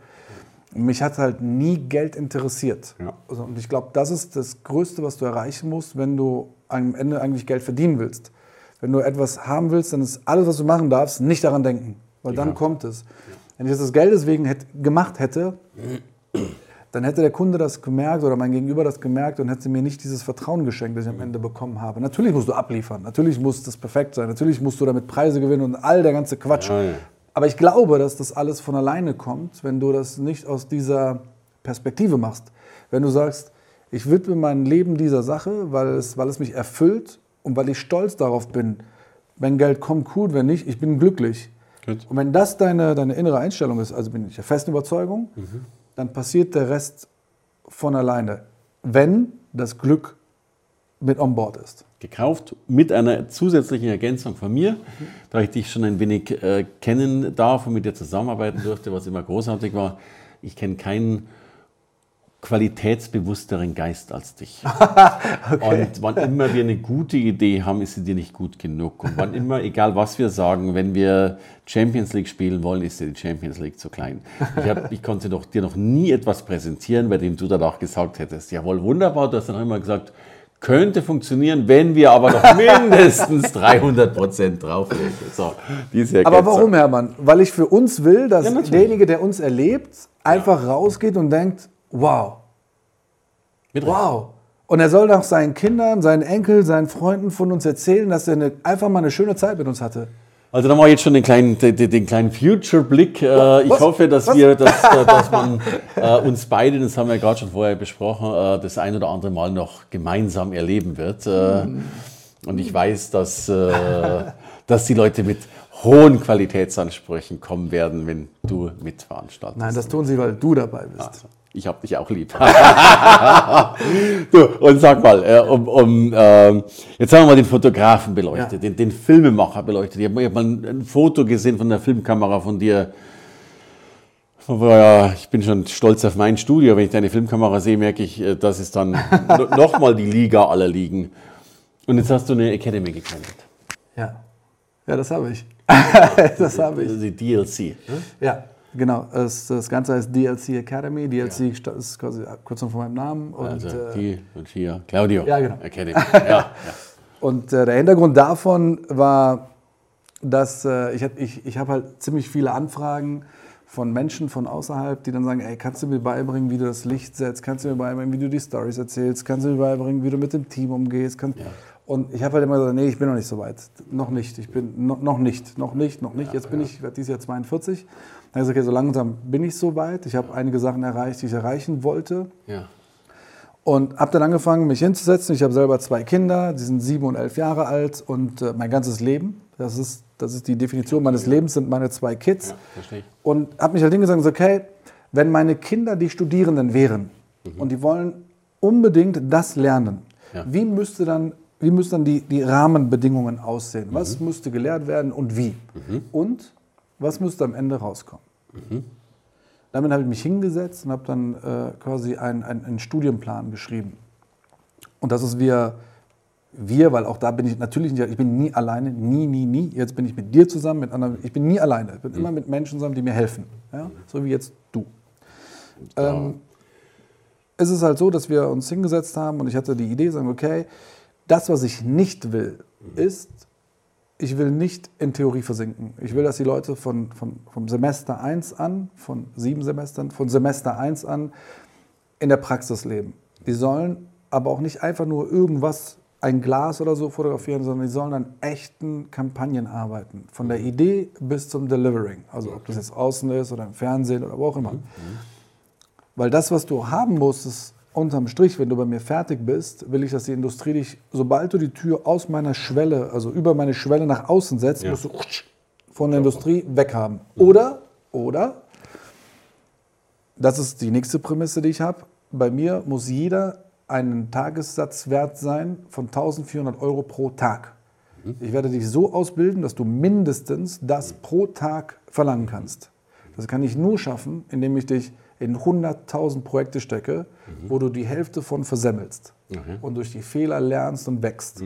mich hat halt nie Geld interessiert. Ja. Also, und ich glaube, das ist das Größte, was du erreichen musst, wenn du am Ende eigentlich Geld verdienen willst. Wenn du etwas haben willst, dann ist alles, was du machen darfst, nicht daran denken, weil dann kommt es. Wenn ich das Geld deswegen hätte, gemacht hätte, dann hätte der Kunde das gemerkt oder mein Gegenüber das gemerkt und hätte mir nicht dieses Vertrauen geschenkt, das ich am Ende bekommen habe. Natürlich musst du abliefern, natürlich muss das perfekt sein, natürlich musst du damit Preise gewinnen und all der ganze Quatsch. Ja, ja. Aber ich glaube, dass das alles von alleine kommt, wenn du das nicht aus dieser Perspektive machst. Wenn du sagst, ich widme mein Leben dieser Sache, weil es, weil es mich erfüllt und weil ich stolz darauf bin. Wenn Geld kommt, cool, wenn nicht, ich bin glücklich. Gut. Und wenn das deine, deine innere Einstellung ist, also bin ich der festen Überzeugung, mhm dann passiert der Rest von alleine, wenn das Glück mit on board ist. Gekauft mit einer zusätzlichen Ergänzung von mir, mhm. da ich dich schon ein wenig äh, kennen darf und mit dir zusammenarbeiten durfte, was immer großartig war. Ich kenne keinen qualitätsbewussteren Geist als dich. okay. Und wann immer wir eine gute Idee haben, ist sie dir nicht gut genug. Und wann immer, egal was wir sagen, wenn wir Champions League spielen wollen, ist dir die Champions League zu klein. Ich, hab, ich konnte doch, dir noch nie etwas präsentieren, bei dem du danach gesagt hättest, jawohl, wunderbar, du hast dann immer gesagt, könnte funktionieren, wenn wir aber noch mindestens 300 Prozent drauflegen. So, aber warum, Hermann? Weil ich für uns will, dass ja, derjenige, der uns erlebt, einfach ja. rausgeht und denkt, wow. wow. Und er soll doch seinen Kindern, seinen Enkeln, seinen Freunden von uns erzählen, dass er eine, einfach mal eine schöne Zeit mit uns hatte. Also da mache ich jetzt schon den kleinen, den, den kleinen Future-Blick. Äh, ich Was? hoffe, dass Was? wir, dass, äh, dass man äh, uns beide, das haben wir ja gerade schon vorher besprochen, äh, das ein oder andere Mal noch gemeinsam erleben wird. Mm. Und ich weiß, dass, äh, dass die Leute mit hohen Qualitätsansprüchen kommen werden, wenn du mitveranstaltest. Nein, das tun sie, weil du dabei bist. Also ich habe dich auch lieb. du, und sag mal, äh, um, um, äh, jetzt haben wir mal den Fotografen beleuchtet, ja. den, den, Filmemacher beleuchtet. Ich habe hab mal ein, Foto gesehen von der Filmkamera von dir. Ich bin schon stolz auf mein Studio. Wenn ich deine Filmkamera sehe, merke ich, äh, das ist dann nochmal die Liga aller Ligen. Und jetzt hast du eine Academy gegründet. Ja, ja das habe ich. das habe ich. Die DLC. Ja. Genau, es, das Ganze heißt DLC Academy. DLC ja. ist quasi Kurzum von meinem Namen. Und, also äh, die und hier Claudio ja, genau. Academy. Ja. Und äh, der Hintergrund davon war, dass äh, ich, ich, ich habe halt ziemlich viele Anfragen von Menschen von außerhalb, die dann sagen, ey, kannst du mir beibringen, wie du das Licht setzt, kannst du mir beibringen, wie du die Stories erzählst, kannst du mir beibringen, wie du mit dem Team umgehst. Kannst. Und ich habe halt immer gesagt, nee, ich bin noch nicht so weit. Noch nicht, ich bin no, noch nicht, noch nicht, noch nicht. Jetzt bin ich, werde dieses Jahr 42 dann habe ich gesagt, okay, so langsam bin ich so weit. Ich habe einige Sachen erreicht, die ich erreichen wollte. Ja. Und habe dann angefangen, mich hinzusetzen. Ich habe selber zwei Kinder, die sind sieben und elf Jahre alt und äh, mein ganzes Leben, das ist, das ist die Definition meines Lebens, sind meine zwei Kids. Ja, verstehe ich. Und habe mich halt hingesagt, okay, wenn meine Kinder die Studierenden wären mhm. und die wollen unbedingt das lernen, ja. wie müsste dann wie müssen dann die, die Rahmenbedingungen aussehen? Was mhm. müsste gelehrt werden und wie? Mhm. Und was müsste am Ende rauskommen? Mhm. Damit habe ich mich hingesetzt und habe dann äh, quasi einen, einen, einen, Studienplan geschrieben. Und das ist wir, wir, weil auch da bin ich natürlich nicht, ich bin nie alleine, nie, nie, nie. Jetzt bin ich mit dir zusammen, mit anderen, ich bin nie alleine. Ich bin mhm. immer mit Menschen zusammen, die mir helfen. Ja? So wie jetzt du. Ja. Ähm, es ist halt so, dass wir uns hingesetzt haben und ich hatte die Idee, sagen, okay, das, was ich nicht will, mhm. ist ich will nicht in Theorie versinken. Ich will, dass die Leute von, von, vom Semester 1 an, von sieben Semestern, von Semester 1 an in der Praxis leben. Die sollen aber auch nicht einfach nur irgendwas, ein Glas oder so fotografieren, sondern die sollen an echten Kampagnen arbeiten. Von der Idee bis zum Delivering. Also ob das jetzt außen ist oder im Fernsehen oder wo auch immer. Mhm. Weil das, was du haben musst, ist unterm Strich, wenn du bei mir fertig bist, will ich, dass die Industrie dich, sobald du die Tür aus meiner Schwelle, also über meine Schwelle nach außen setzt, ja. musst du von der Industrie weghaben. Oder, oder das ist die nächste Prämisse, die ich habe. Bei mir muss jeder einen Tagessatz wert sein von 1400 Euro pro Tag. Ich werde dich so ausbilden, dass du mindestens das pro Tag verlangen kannst. Das kann ich nur schaffen, indem ich dich in 100.000 Projekte stecke, wo du die Hälfte von versemmelst Okay. und durch die Fehler lernst und wächst.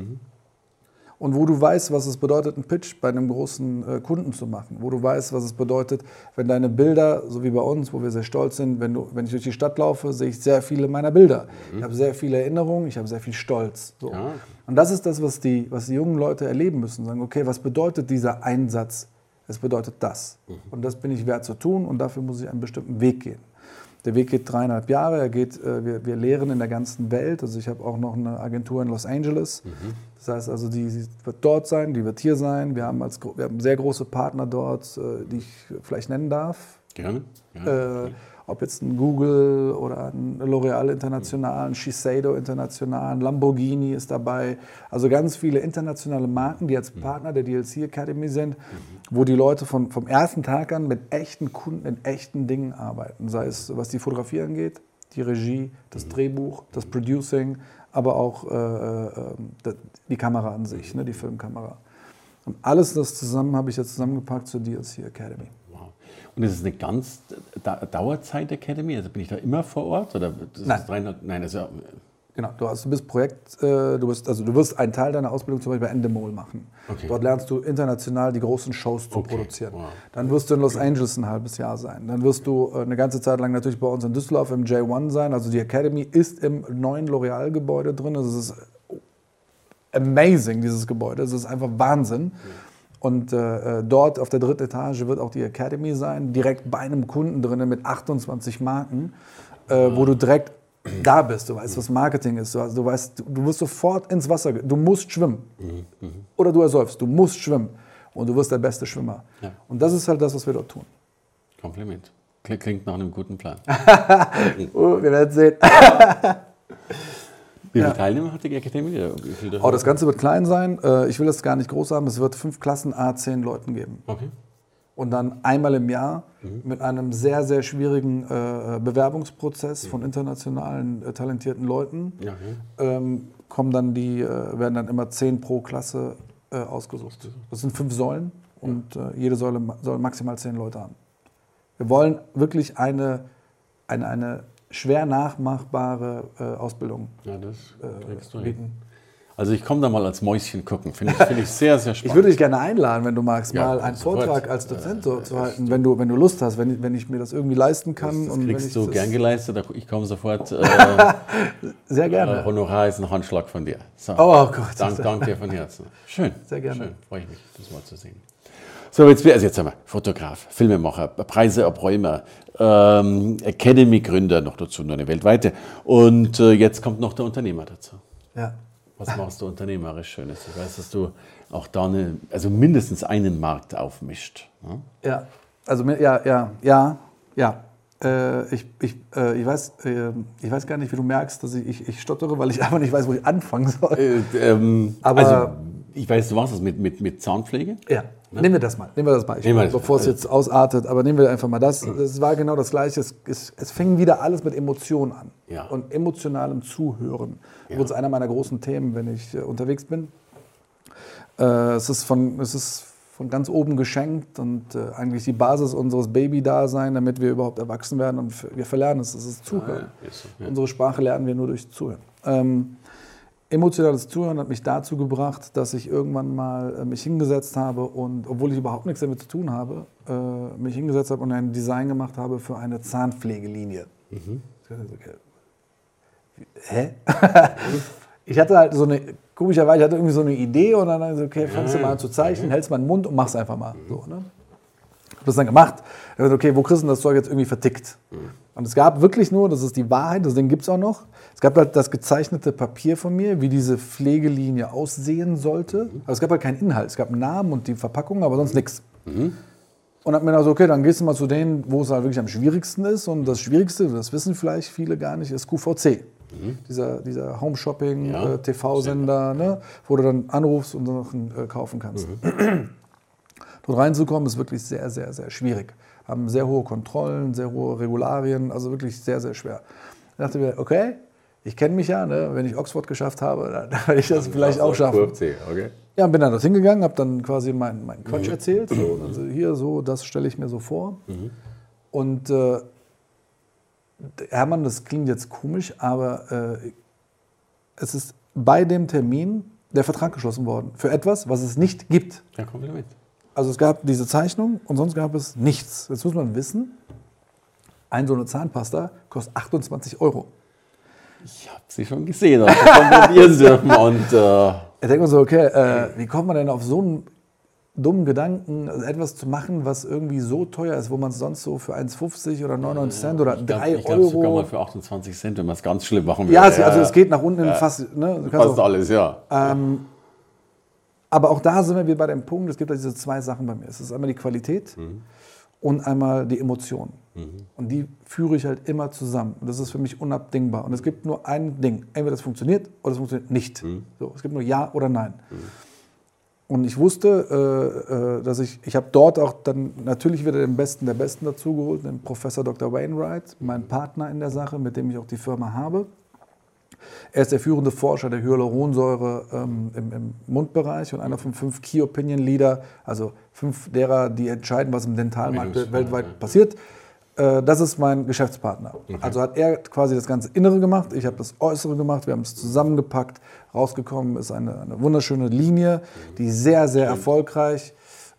Und wo du weißt, was es bedeutet, einen Pitch bei einem großen äh, Kunden zu machen. Wo du weißt, was es bedeutet, wenn deine Bilder, so wie bei uns, wo wir sehr stolz sind, wenn, du, wenn ich durch die Stadt laufe, sehe ich sehr viele meiner Bilder. Ich habe sehr viele Erinnerungen, ich habe sehr viel Stolz. So. Ja. Und das ist das, was die, was die jungen Leute erleben müssen. Sagen, okay, was bedeutet dieser Einsatz? Es bedeutet das. Und das bin ich wert zu tun und dafür muss ich einen bestimmten Weg gehen. Der Weg geht dreieinhalb Jahre. Er geht, äh, wir, wir lehren in der ganzen Welt. Also ich habe auch noch eine Agentur in Los Angeles. Das heißt also, die, die wird dort sein, die wird hier sein. Wir haben, als, wir haben sehr große Partner dort, äh, die ich vielleicht nennen darf. Gerne. Ja. Äh, ob jetzt ein Google oder ein L'Oreal International, ein Shiseido International, ein Lamborghini ist dabei. Also ganz viele internationale Marken, die als Partner der DLC Academy sind, wo die Leute von, vom ersten Tag an mit echten Kunden in echten Dingen arbeiten. Sei es, was die Fotografie angeht, die Regie, das Drehbuch, das Producing, aber auch äh, äh, äh, die Kamera an sich, ne, die Filmkamera. Und alles das zusammen habe ich jetzt zusammengepackt zur DLC Academy. Und ist es eine ganz da Dauerzeit Academy? Also bin ich da immer vor Ort? Oder Nein. Ist 300, nein, das ist ja, Genau, du, hast, du bist Projekt, äh, du, bist, also du wirst einen Teil deiner Ausbildung zum Beispiel bei Endemol machen. Okay. Dort lernst du international die großen Shows zu Okay, produzieren. wow. Dann wirst du in Los Angeles ein halbes Jahr sein. Dann wirst du äh, eine ganze Zeit lang natürlich bei uns in Düsseldorf im J1 sein. Also die Academy ist im neuen L'Oreal-Gebäude drin. Das ist amazing, dieses Gebäude. Es ist einfach Wahnsinn. Und äh, äh, dort auf der dritten Etage wird auch die Academy sein, direkt bei einem Kunden drin mit 28 Marken, äh, wo du direkt da bist. Du weißt, was Marketing ist. Du, du weißt, du, du wirst sofort ins Wasser. ge- Du musst schwimmen. Oder du ersäufst. Du musst schwimmen. Und du wirst der beste Schwimmer. Ja. Und das ist halt das, was wir dort tun. Kompliment. Klingt- nach einem guten Plan. Oh, wir werden sehen. Wie viele Ja. Teilnehmer hat die viele Oh, das Ganze wird klein sein. Äh, Ich will das gar nicht groß haben. Es wird fünf Klassen A 10 Leuten geben. Okay. und dann einmal im Jahr mit einem sehr, sehr schwierigen äh, Bewerbungsprozess von internationalen äh, talentierten Leuten Ja, okay. ähm, kommen dann die, werden dann immer zehn pro Klasse ausgesucht. Das sind fünf Säulen und jede Säule soll maximal zehn Leute haben. Wir wollen wirklich eine, eine, eine schwer nachmachbare äh, Ausbildung Ja, das kriegst du äh, bieten. Also ich komme da mal als Mäuschen gucken. Finde ich, finde ich sehr, sehr spannend. Ich würde dich gerne einladen, wenn du magst, Ja, mal einen sofort. Vortrag als Dozent so zu halten, wenn du, wenn du Lust hast, wenn, ich- wenn ich mir das irgendwie leisten kann. das und wenn kriegst du das, gern geleistet. Ich komme sofort. Äh, Sehr äh, gerne. Honorar ist ein Handschlag von dir. So. Oh Gott. Dank, dank dir von Herzen. Schön. Sehr gerne. Schön. Freue ich mich, das mal zu sehen. So, jetzt, also jetzt haben wir Fotograf, Filmemacher, Preiseabräumer, ähm, Academy-Gründer noch dazu, nur eine weltweite. Und äh, jetzt kommt noch der Unternehmer dazu. Ja. Was machst du unternehmerisch Schönes? Ich weiß, dass du auch da eine, also mindestens einen Markt aufmischt. Ne? Ja, also ja, ja, ja, ja. Äh, ich, ich, äh, ich, weiß, äh, ich weiß gar nicht, wie du merkst, dass ich, ich, ich stottere, weil ich einfach nicht weiß, wo ich anfangen soll. Äh, ähm, Aber- also, ich weiß, du machst das mit, mit, mit Zahnpflege. Ja, nehmen wir das mal. Nehmen wir das mal. Nehmen wir das bevor es mal. jetzt ausartet, aber nehmen wir einfach mal das. Es war genau das Gleiche. Es, es, es fing wieder alles mit Emotionen an Ja. und emotionalem Zuhören. Ja. Das ist einer meiner großen Themen, wenn ich äh, unterwegs bin. Äh, es, ist von, es ist von ganz oben geschenkt und äh, eigentlich die Basis unseres Baby-Dasein, damit wir überhaupt erwachsen werden und wir verlernen es. Es ist Zuhören. Ah, ja. Unsere Sprache lernen wir nur durch Zuhören. Ähm, emotionales Zuhören hat mich dazu gebracht, dass ich irgendwann mal äh, mich hingesetzt habe und, obwohl ich überhaupt nichts damit zu tun habe, äh, mich hingesetzt habe und ein Design gemacht habe für eine Zahnpflegelinie. Ich okay, Hä? ich hatte halt so eine, komischerweise, ich hatte irgendwie so eine Idee und dann so, okay, fangst du mal an zu zeichnen, hältst mal den Mund und machst einfach mal. So, ne? Hab das dann gemacht. Dann ich, okay, wo kriegst du denn das Zeug jetzt irgendwie vertickt? Und es gab wirklich nur, das ist die Wahrheit, das Ding gibt es auch noch. Es gab halt das gezeichnete Papier von mir, wie diese Pflegelinie aussehen sollte. Aber es gab halt keinen Inhalt. Es gab einen Namen und die Verpackung, aber sonst nichts. Und hab mir dann so, okay, dann gehst du mal zu denen, wo es halt wirklich am schwierigsten ist. Und das Schwierigste, das wissen vielleicht viele gar nicht, ist QVC. Dieser, dieser Home Shopping, Ja. äh, TV-Sender, ne, wo du dann anrufst und Sachen äh, kaufen kannst. Dort reinzukommen ist wirklich sehr, sehr, sehr schwierig. Haben sehr hohe Kontrollen, sehr hohe Regularien, also wirklich sehr, sehr schwer. Ich dachte mir, okay, ich kenne mich ja, ne? wenn ich Oxford geschafft habe, dann werde ich das vielleicht auch schaffen. Okay. Ja, bin dann dorthin gegangen, habe dann quasi meinen mein Quatsch erzählt. So, also hier so, das stelle ich mir so vor. Und äh, Hermann, das klingt jetzt komisch, aber äh, es ist bei dem Termin der Vertrag geschlossen worden für etwas, was es nicht gibt. Ja, Kompliment. Also es gab diese Zeichnung und sonst gab es nichts. Jetzt muss man wissen, ein so eine Zahnpasta kostet 28 Euro. Ich habe sie schon gesehen, also probieren dürfen und äh, Ich denke mir so, okay, äh, wie kommt man denn auf so einen dummen Gedanken, also etwas zu machen, was irgendwie so teuer ist, wo man es sonst so für 1,50 oder 99 Cent oder ich glaub- 3 ich glaub sogar Euro. mal für 28 Cent, wenn man es ganz schlimm machen würde. Ja, es- also es geht nach unten in fast. Ne, fast alles, ja. ähm, aber auch da sind wir wieder bei dem Punkt, es gibt ja diese zwei Sachen bei mir. Es ist einmal die Qualität und einmal die Emotion. Und die führe ich halt immer zusammen. Und das ist für mich unabdingbar. Und es gibt nur ein Ding. Entweder das funktioniert oder es funktioniert nicht. So, es gibt nur Ja oder Nein. Und ich wusste, äh, äh, dass ich, ich habe dort auch dann natürlich wieder den Besten der Besten dazugeholt, den Professor Dr. Wainwright, mein Partner in der Sache, mit dem ich auch die Firma habe. Er ist der führende Forscher der Hyaluronsäure ähm, im, im Mundbereich und einer von fünf Key Opinion Leader, also fünf derer, die entscheiden, was im Dentalmarkt Meinungs- weltweit passiert. Äh, das ist mein Geschäftspartner. Also hat er quasi das ganze Innere gemacht, ich habe das Äußere gemacht, wir haben es zusammengepackt. Rausgekommen ist eine, eine wunderschöne Linie, die sehr, sehr erfolgreich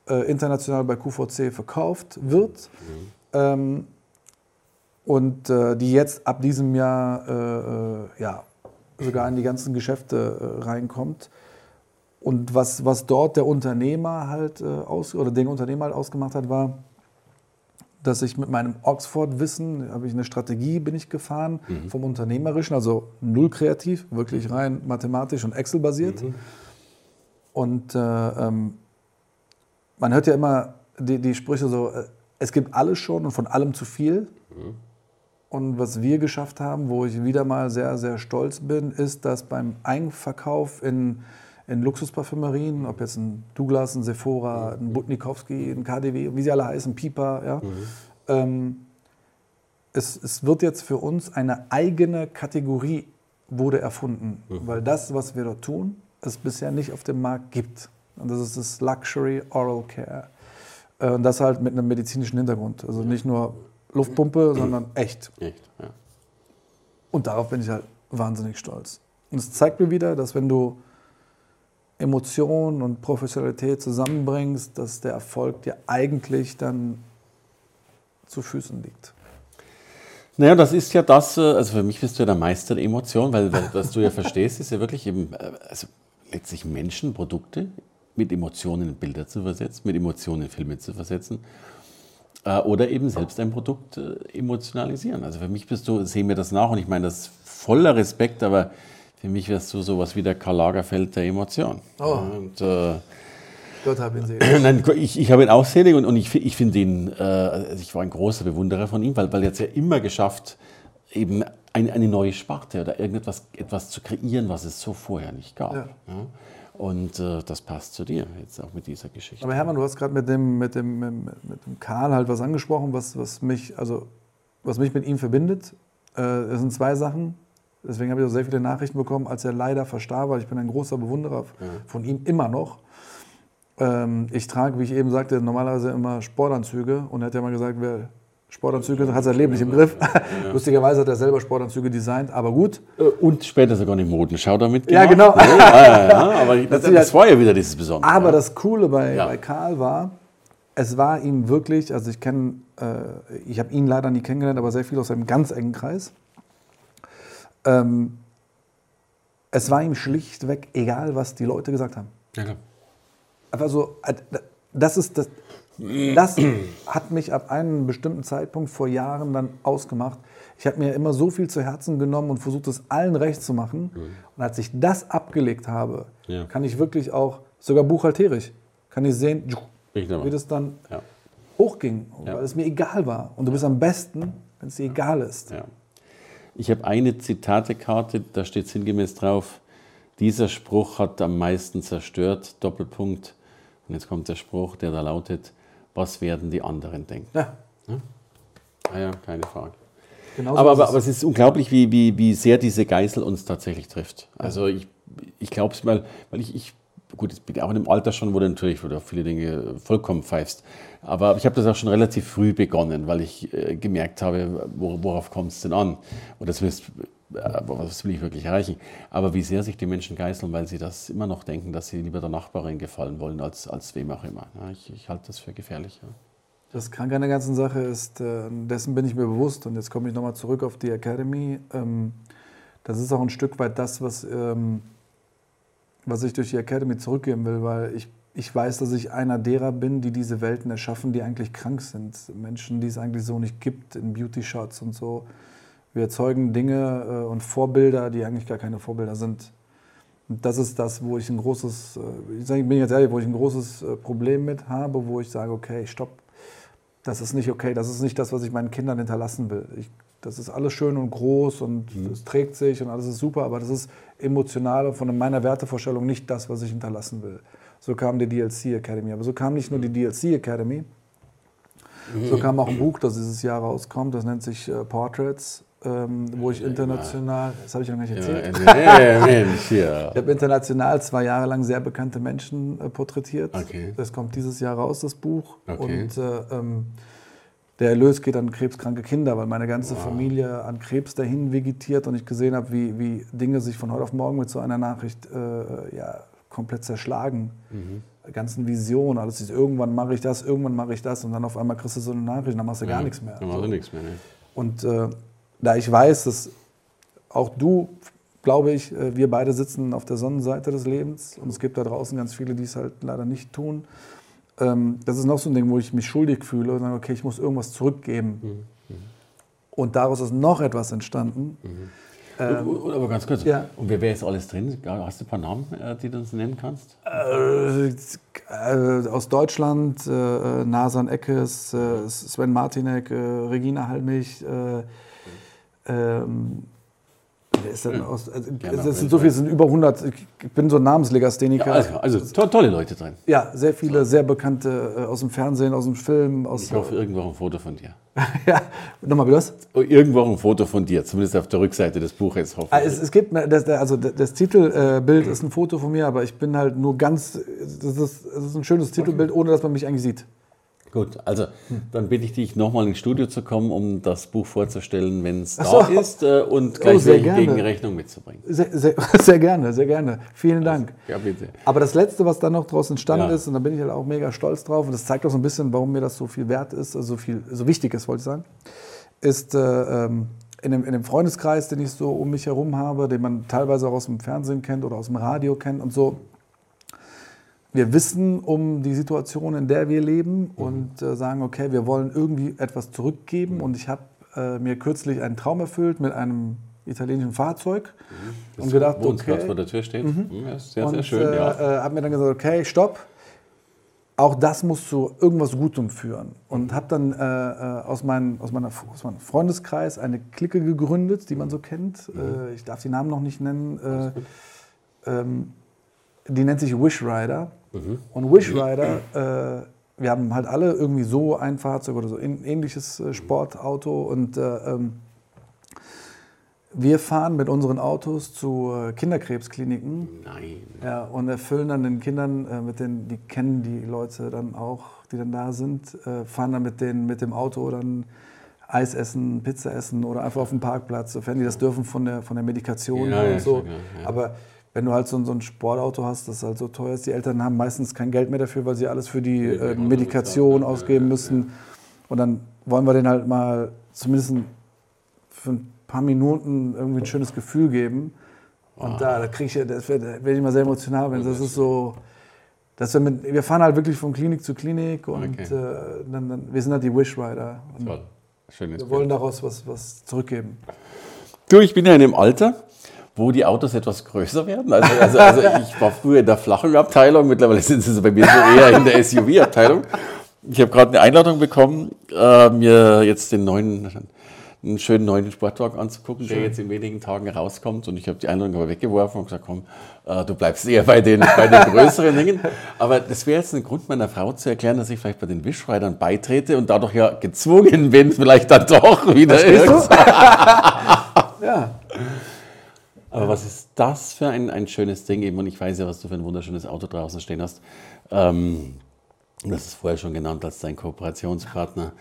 äh, international bei QVC verkauft wird. Ähm, und äh, die jetzt ab diesem Jahr äh, äh, ja, sogar in die ganzen Geschäfte äh, reinkommt. Und was, was dort der Unternehmer halt äh, aus, oder den Unternehmer halt ausgemacht hat, war, dass ich mit meinem Oxford-Wissen, habe ich eine Strategie, bin ich gefahren, vom Unternehmerischen, also null kreativ, wirklich rein mathematisch und Excel-basiert. Und äh, ähm, man hört ja immer die, die Sprüche so, äh, es gibt alles schon und von allem zu viel. Und was wir geschafft haben, wo ich wieder mal sehr, sehr stolz bin, ist, dass beim Einverkauf in, in Luxusparfümerien, ob jetzt ein Douglas, ein Sephora, ein Butnikowski, ein KDW, wie sie alle heißen, Pipa, ja, ähm, es, es wird jetzt für uns eine eigene Kategorie wurde erfunden, weil das, was wir dort tun, es bisher nicht auf dem Markt gibt. Und das ist das Luxury Oral Care. Äh, Und das halt mit einem medizinischen Hintergrund. Also nicht nur Luftpumpe, sondern echt. Echt, ja. Und darauf bin ich halt wahnsinnig stolz. Und es zeigt mir wieder, dass wenn du Emotion und Professionalität zusammenbringst, dass der Erfolg dir eigentlich dann zu Füßen liegt. Naja, das ist ja das, äh, also für mich bist du ja der Meister der Emotion, weil weil was du ja verstehst, ist ja wirklich eben, äh, also letztlich Menschen, Produkte mit Emotionen in Bilder zu versetzen, mit Emotionen in Filme zu versetzen oder eben selbst ein Produkt äh, emotionalisieren. Also für mich bist du, sehen wir das nach und ich meine das voller Respekt, aber für mich wärst du sowas wie der Karl Lagerfeld der Emotion. Oh. Und, äh, Gott hab ihn sehen. Nein, ich, ich habe ihn auch selig und, und ich, ich finde ihn, äh, also ich war ein großer Bewunderer von ihm, weil, weil er es ja immer geschafft, eben ein, eine neue Sparte oder irgendetwas etwas zu kreieren, was es so vorher nicht gab. Ja. Ja. Und äh, das passt zu dir jetzt auch mit dieser Geschichte. Aber Hermann, du hast gerade mit dem, mit, dem, mit, dem Karl halt was angesprochen, was, was, mich, also, was mich mit ihm verbindet. Äh, das sind zwei Sachen. Deswegen habe ich auch sehr viele Nachrichten bekommen, als er leider verstarb, weil ich bin ein großer Bewunderer von ihm immer noch. Ähm, ich trage, wie ich eben sagte, normalerweise immer Sportanzüge und er hat ja mal gesagt, wer Sportanzüge hat sein Leben nicht im Griff. Lustigerweise hat er selber Sportanzüge designt, aber gut. Äh, Und später sogar eine Modenschau damit Ja, gemacht. genau. Ja, ja, ja, aber das, das ja- war ja wieder dieses Besondere. Aber das Coole bei, Ja. bei Karl war, es war ihm wirklich, also ich kenne, äh, ich habe ihn leider nie kennengelernt, aber sehr viel aus einem ganz engen Kreis. Ähm, es war ihm schlichtweg egal, was die Leute gesagt haben. ja, klar. Einfach so, äh, das ist das, das hat mich ab einem bestimmten Zeitpunkt vor Jahren dann ausgemacht. Ich habe mir immer so viel zu Herzen genommen und versucht, es allen recht zu machen. Und als ich das abgelegt habe, Ja. kann ich wirklich auch, sogar buchhalterisch, kann ich sehen, wie das dann Ja. hochging, Ja. weil es mir egal war. Und du bist am besten, wenn es dir egal ist. Ja. Ich habe eine Zitatekarte, da steht sinngemäß drauf, dieser Spruch hat am meisten zerstört, Doppelpunkt. Und jetzt kommt der Spruch, der da lautet, was werden die anderen denken? Ja. Ja, ah ja keine Frage. Genauso aber, aber, aber es ist unglaublich, wie, wie, wie sehr diese Geißel uns tatsächlich trifft. Also ich, ich glaube es mal, weil ich, ich gut, ich bin auch in einem Alter schon, wo du natürlich wo du viele Dinge vollkommen pfeifst. Aber ich habe das auch schon relativ früh begonnen, weil ich äh, gemerkt habe, worauf kommt es denn an? Und das ist, äh, was will ich wirklich erreichen? Aber wie sehr sich die Menschen geißeln, weil sie das immer noch denken, dass sie lieber der Nachbarin gefallen wollen, als, als wem auch immer. Ja, ich, ich halte das für gefährlich. Ja. Das Kranke an der ganzen Sache ist, äh, dessen bin ich mir bewusst und jetzt komme ich nochmal zurück auf die Academy. Ähm, das ist auch ein Stück weit das, was, ähm, was ich durch die Academy zurückgeben will, weil ich, ich weiß, dass ich einer derer bin, die diese Welten erschaffen, die eigentlich krank sind. Menschen, die es eigentlich so nicht gibt in Beauty-Shots und so. Wir erzeugen Dinge äh, und Vorbilder, die eigentlich gar keine Vorbilder sind. Und das ist das, wo ich ein großes, äh, ich bin jetzt ehrlich, wo ich ein großes Problem mit habe, wo ich sage, okay, stopp, das ist nicht okay, das ist nicht das, was ich meinen Kindern hinterlassen will. Ich, das ist alles schön und groß und mhm. es trägt sich und alles ist super, aber das ist emotional von meiner Wertevorstellung nicht das, was ich hinterlassen will. So kam die DLC Academy. Aber so kam nicht nur die DLC Academy, mhm. so kam auch ein Buch, das dieses Jahr rauskommt, das nennt sich äh, Portraits ähm, wo ich international, das habe ich noch nicht erzählt. Ja, Mensch, ja. Ich habe international zwei Jahre lang sehr bekannte Menschen äh, porträtiert. Okay. Das kommt dieses Jahr raus, das Buch. Okay. Und äh, ähm, der Erlös geht an krebskranke Kinder, weil meine ganze wow. Familie an Krebs dahin vegetiert und ich gesehen habe, wie, wie Dinge sich von heute auf morgen mit so einer Nachricht äh, ja, komplett zerschlagen. Mhm ganzen Visionen, alles ist, irgendwann mache ich das, irgendwann mache ich das und dann auf einmal kriegst du so eine Nachricht, dann machst du gar ja, nichts mehr. Dann machst du nichts mehr, ne? Und äh, da ich weiß, dass auch du, glaube ich, äh, wir beide sitzen auf der Sonnenseite des Lebens und es gibt da draußen ganz viele, die es halt leider nicht tun. Ähm, das ist noch so ein Ding, wo ich mich schuldig fühle und sage, okay, ich muss irgendwas zurückgeben. Mhm. Und daraus ist noch etwas entstanden. Mhm. Ähm, aber ganz kurz, ja. und wer wäre jetzt alles drin? Hast du ein paar Namen, äh, die du uns nennen kannst? Äh, äh, aus Deutschland, äh, Nasan Eckes, äh, Sven Martinek, äh, Regina Hallmich, ähm, ist dann aus, also, es sind so viele, es sind über 100, ich bin so ein Namenslegastheniker. Ja, also, also to tolle Leute drin. Ja, sehr viele, sehr bekannte äh, aus dem Fernsehen, aus dem Film. Aus ich hoffe, irgendwo ein Foto von dir. ja, nochmal, wie das? Oh, irgendwo ein Foto von dir, zumindest auf der Rückseite des Buches. Hoffe ah, es, es gibt, das, also das Titelbild ist ein Foto von mir, aber ich bin halt nur ganz, das ist, das ist ein schönes Titelbild, ohne dass man mich eigentlich sieht. Gut, also dann bitte ich dich nochmal ins Studio zu kommen, um das Buch vorzustellen, wenn es so. da ist äh, und gleich oh, Gegenrechnung mitzubringen. Sehr, sehr, sehr, gerne, sehr gerne. Vielen Dank. Ja, bitte. Aber das Letzte, was dann noch daraus entstanden ja. ist, und da bin ich halt auch mega stolz drauf, und das zeigt auch so ein bisschen, warum mir das so viel wert ist, also so, viel, so wichtig ist, wollte ich sagen, ist äh, ähm, in, dem, in dem Freundeskreis, den ich so um mich herum habe, den man teilweise auch aus dem Fernsehen kennt oder aus dem Radio kennt und so, wir wissen um die Situation, in der wir leben mhm. und äh, sagen, okay, wir wollen irgendwie etwas zurückgeben. Mhm. Und ich habe äh, mir kürzlich einen Traum erfüllt mit einem italienischen Fahrzeug mhm. und gedacht, okay, vor der Tür steht. Mhm. Ja, sehr, und, sehr schön. Ja. Äh, habe mir dann gesagt, okay, stopp. Auch das muss zu irgendwas Gutem führen. Und mhm. habe dann äh, äh, aus, mein, aus, meiner, aus meinem Freundeskreis eine Clique gegründet, die man so kennt. Mhm. Äh, ich darf die Namen noch nicht nennen. Ähm, die nennt sich Wish Rider. Mhm. Und Wish Rider, äh, wir haben halt alle irgendwie so ein Fahrzeug oder so ein ähnliches äh, Sportauto und äh, ähm, wir fahren mit unseren Autos zu äh, Kinderkrebskliniken. Nein. Ja, und erfüllen dann den Kindern, äh, mit den, die kennen die Leute dann auch, die dann da sind, äh, fahren dann mit, den, mit dem Auto dann Eis essen, Pizza essen oder einfach auf dem Parkplatz, sofern die das dürfen von der, von der Medikation ja, und so. Ja, Aber wenn du halt so, so, ein Sportauto hast, das halt so teuer ist, die Eltern haben meistens kein Geld mehr dafür, weil sie alles für die äh, Medikation ausgeben müssen. Und dann wollen wir denen halt mal zumindest für ein paar Minuten irgendwie ein schönes Gefühl geben. Und da, da kriege ich, das werde werd ich immer sehr emotional, wenn das ist so, dass wir mit, wir fahren halt wirklich von Klinik zu Klinik und okay. äh, dann, dann, wir sind halt die Wish Rider. Toll. Schönes wir wollen daraus was, was zurückgeben. Du, ich bin ja in dem Alter, wo die Autos etwas größer werden. Also, also, also ich war früher in der flachen Abteilung, mittlerweile sind sie bei mir so eher in der SUV-Abteilung. Ich habe gerade eine Einladung bekommen, äh, mir jetzt den neuen einen schönen neuen Sportwagen anzugucken, Schön. der jetzt in wenigen Tagen rauskommt. Und ich habe die Einladung aber weggeworfen und gesagt, komm, äh, du bleibst eher bei den, bei den größeren Dingen. Aber das wäre jetzt ein Grund meiner Frau zu erklären, dass ich vielleicht bei den Wischreitern beitrete und dadurch ja gezwungen bin, vielleicht dann doch wieder ist. ja. Aber was ist das für ein, ein schönes Ding eben? Und ich weiß ja, was du für ein wunderschönes Auto draußen stehen hast. Ähm, das ist vorher schon genannt als dein Kooperationspartner.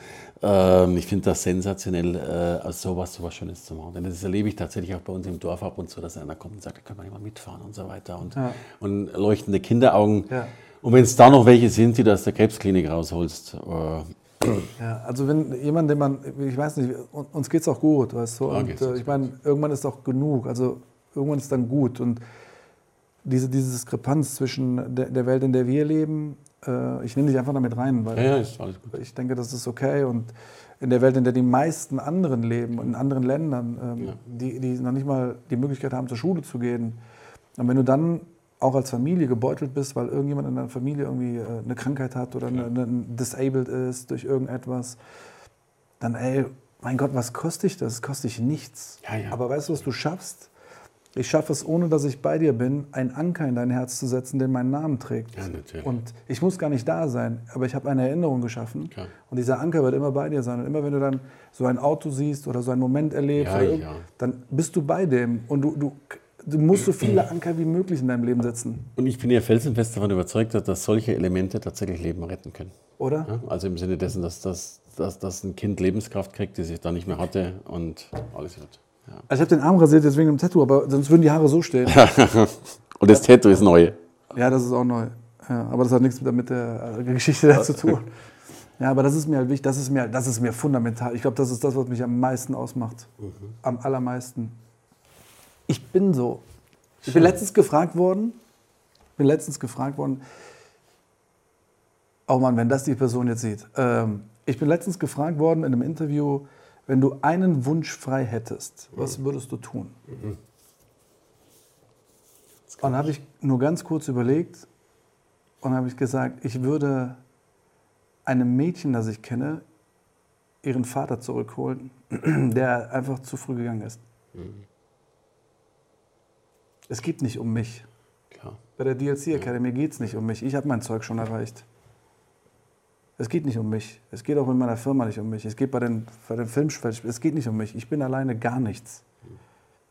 Ähm, ich finde das sensationell, äh, aus sowas so was Schönes zu machen. Denn das erlebe ich tatsächlich auch bei uns im Dorf ab und zu, dass einer kommt und sagt, da können wir nicht mal mitfahren und so weiter. Und, ja. und leuchtende Kinderaugen. Ja. Und wenn es da noch welche sind, die du aus der Krebsklinik rausholst. Äh, ja, also wenn jemand, den man, ich weiß nicht, uns geht es auch gut, weißt du. Und, äh, ich meine, irgendwann ist auch genug. Also irgendwann ist dann gut. Und diese, diese Diskrepanz zwischen der, der Welt, in der wir leben, äh, ich nehme dich einfach damit rein, weil ja, ja, ich denke, das ist okay. Und in der Welt, in der die meisten anderen leben, in anderen Ländern, ähm, ja. die, die noch nicht mal die Möglichkeit haben, zur Schule zu gehen, und wenn du dann auch als Familie gebeutelt bist, weil irgendjemand in deiner Familie irgendwie äh, eine Krankheit hat oder eine, eine disabled ist durch irgendetwas, dann ey, mein Gott, was kostet dich das? Das kostet dich nichts. Aber weißt du, was du schaffst? Ich schaffe es, ohne dass ich bei dir bin, einen Anker in dein Herz zu setzen, der meinen Namen trägt. Ja, natürlich. Und ich muss gar nicht da sein, aber ich habe eine Erinnerung geschaffen. Klar. Und dieser Anker wird immer bei dir sein. Und immer wenn du dann so ein Auto siehst oder so einen Moment erlebst, ja, ja. dann bist du bei dem. Und du, du, du musst so viele Anker wie möglich in deinem Leben setzen. Und ich bin ja felsenfest davon überzeugt, dass solche Elemente tatsächlich Leben retten können. Oder? Ja, also im Sinne dessen, dass, dass, dass, dass ein Kind Lebenskraft kriegt, die sich da nicht mehr hatte und alles wird. Ja. Also ich habe den Arm rasiert deswegen im Tattoo, aber sonst würden die Haare so stehen. Und das Tattoo ist neu. Ja, das ist auch neu. Ja, aber das hat nichts mit der Geschichte da zu tun. Ja, aber das ist mir halt wichtig, das ist mir, das ist mir fundamental. Ich glaube, das ist das, was mich am meisten ausmacht. Mhm. Am allermeisten. Ich bin so. Ich bin letztens gefragt worden, bin letztens gefragt worden, oh Mann, wenn das die Person jetzt sieht. Ähm, ich bin letztens gefragt worden in einem Interview, wenn du einen Wunsch frei hättest, was würdest du tun? Mhm. Und dann habe ich nur ganz kurz überlegt und habe ich gesagt, ich würde einem Mädchen, das ich kenne, ihren Vater zurückholen, der einfach zu früh gegangen ist. Mhm. Es geht nicht um mich. Klar. Bei der DLC Academy geht es nicht um mich. Ich habe mein Zeug schon erreicht. Es geht nicht um mich. Es geht auch in meiner Firma nicht um mich. Es geht bei den, bei den Filmschwellen, es geht nicht um mich. Ich bin alleine gar nichts.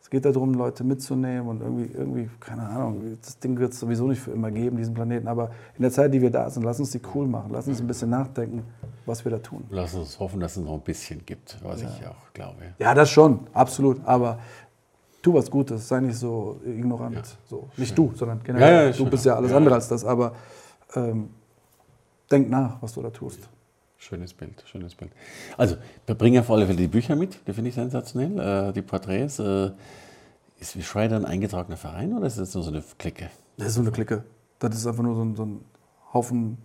Es geht darum, Leute mitzunehmen und irgendwie, irgendwie keine Ahnung, das Ding wird es sowieso nicht für immer geben, diesen Planeten. Aber in der Zeit, die wir da sind, lass uns die cool machen. Lass uns ein bisschen nachdenken, was wir da tun. Lass uns hoffen, dass es noch ein bisschen gibt, was ja. ich auch glaube. Ja, das schon, absolut. Aber tu was Gutes, sei nicht so ignorant. Ja. So. Nicht du, sondern generell. Ja, du bist ja alles andere als das. Aber ähm, denk nach, was du da tust. Schönes Bild, schönes Bild. Also, wir bringen auf alle Fälle die Bücher mit, die finde ich sensationell, äh, die Porträts. Äh, ist wie Schreider ein eingetragener Verein oder ist das nur so eine Clique? Das ist so eine Clique. Das ist einfach nur so ein, so ein Haufen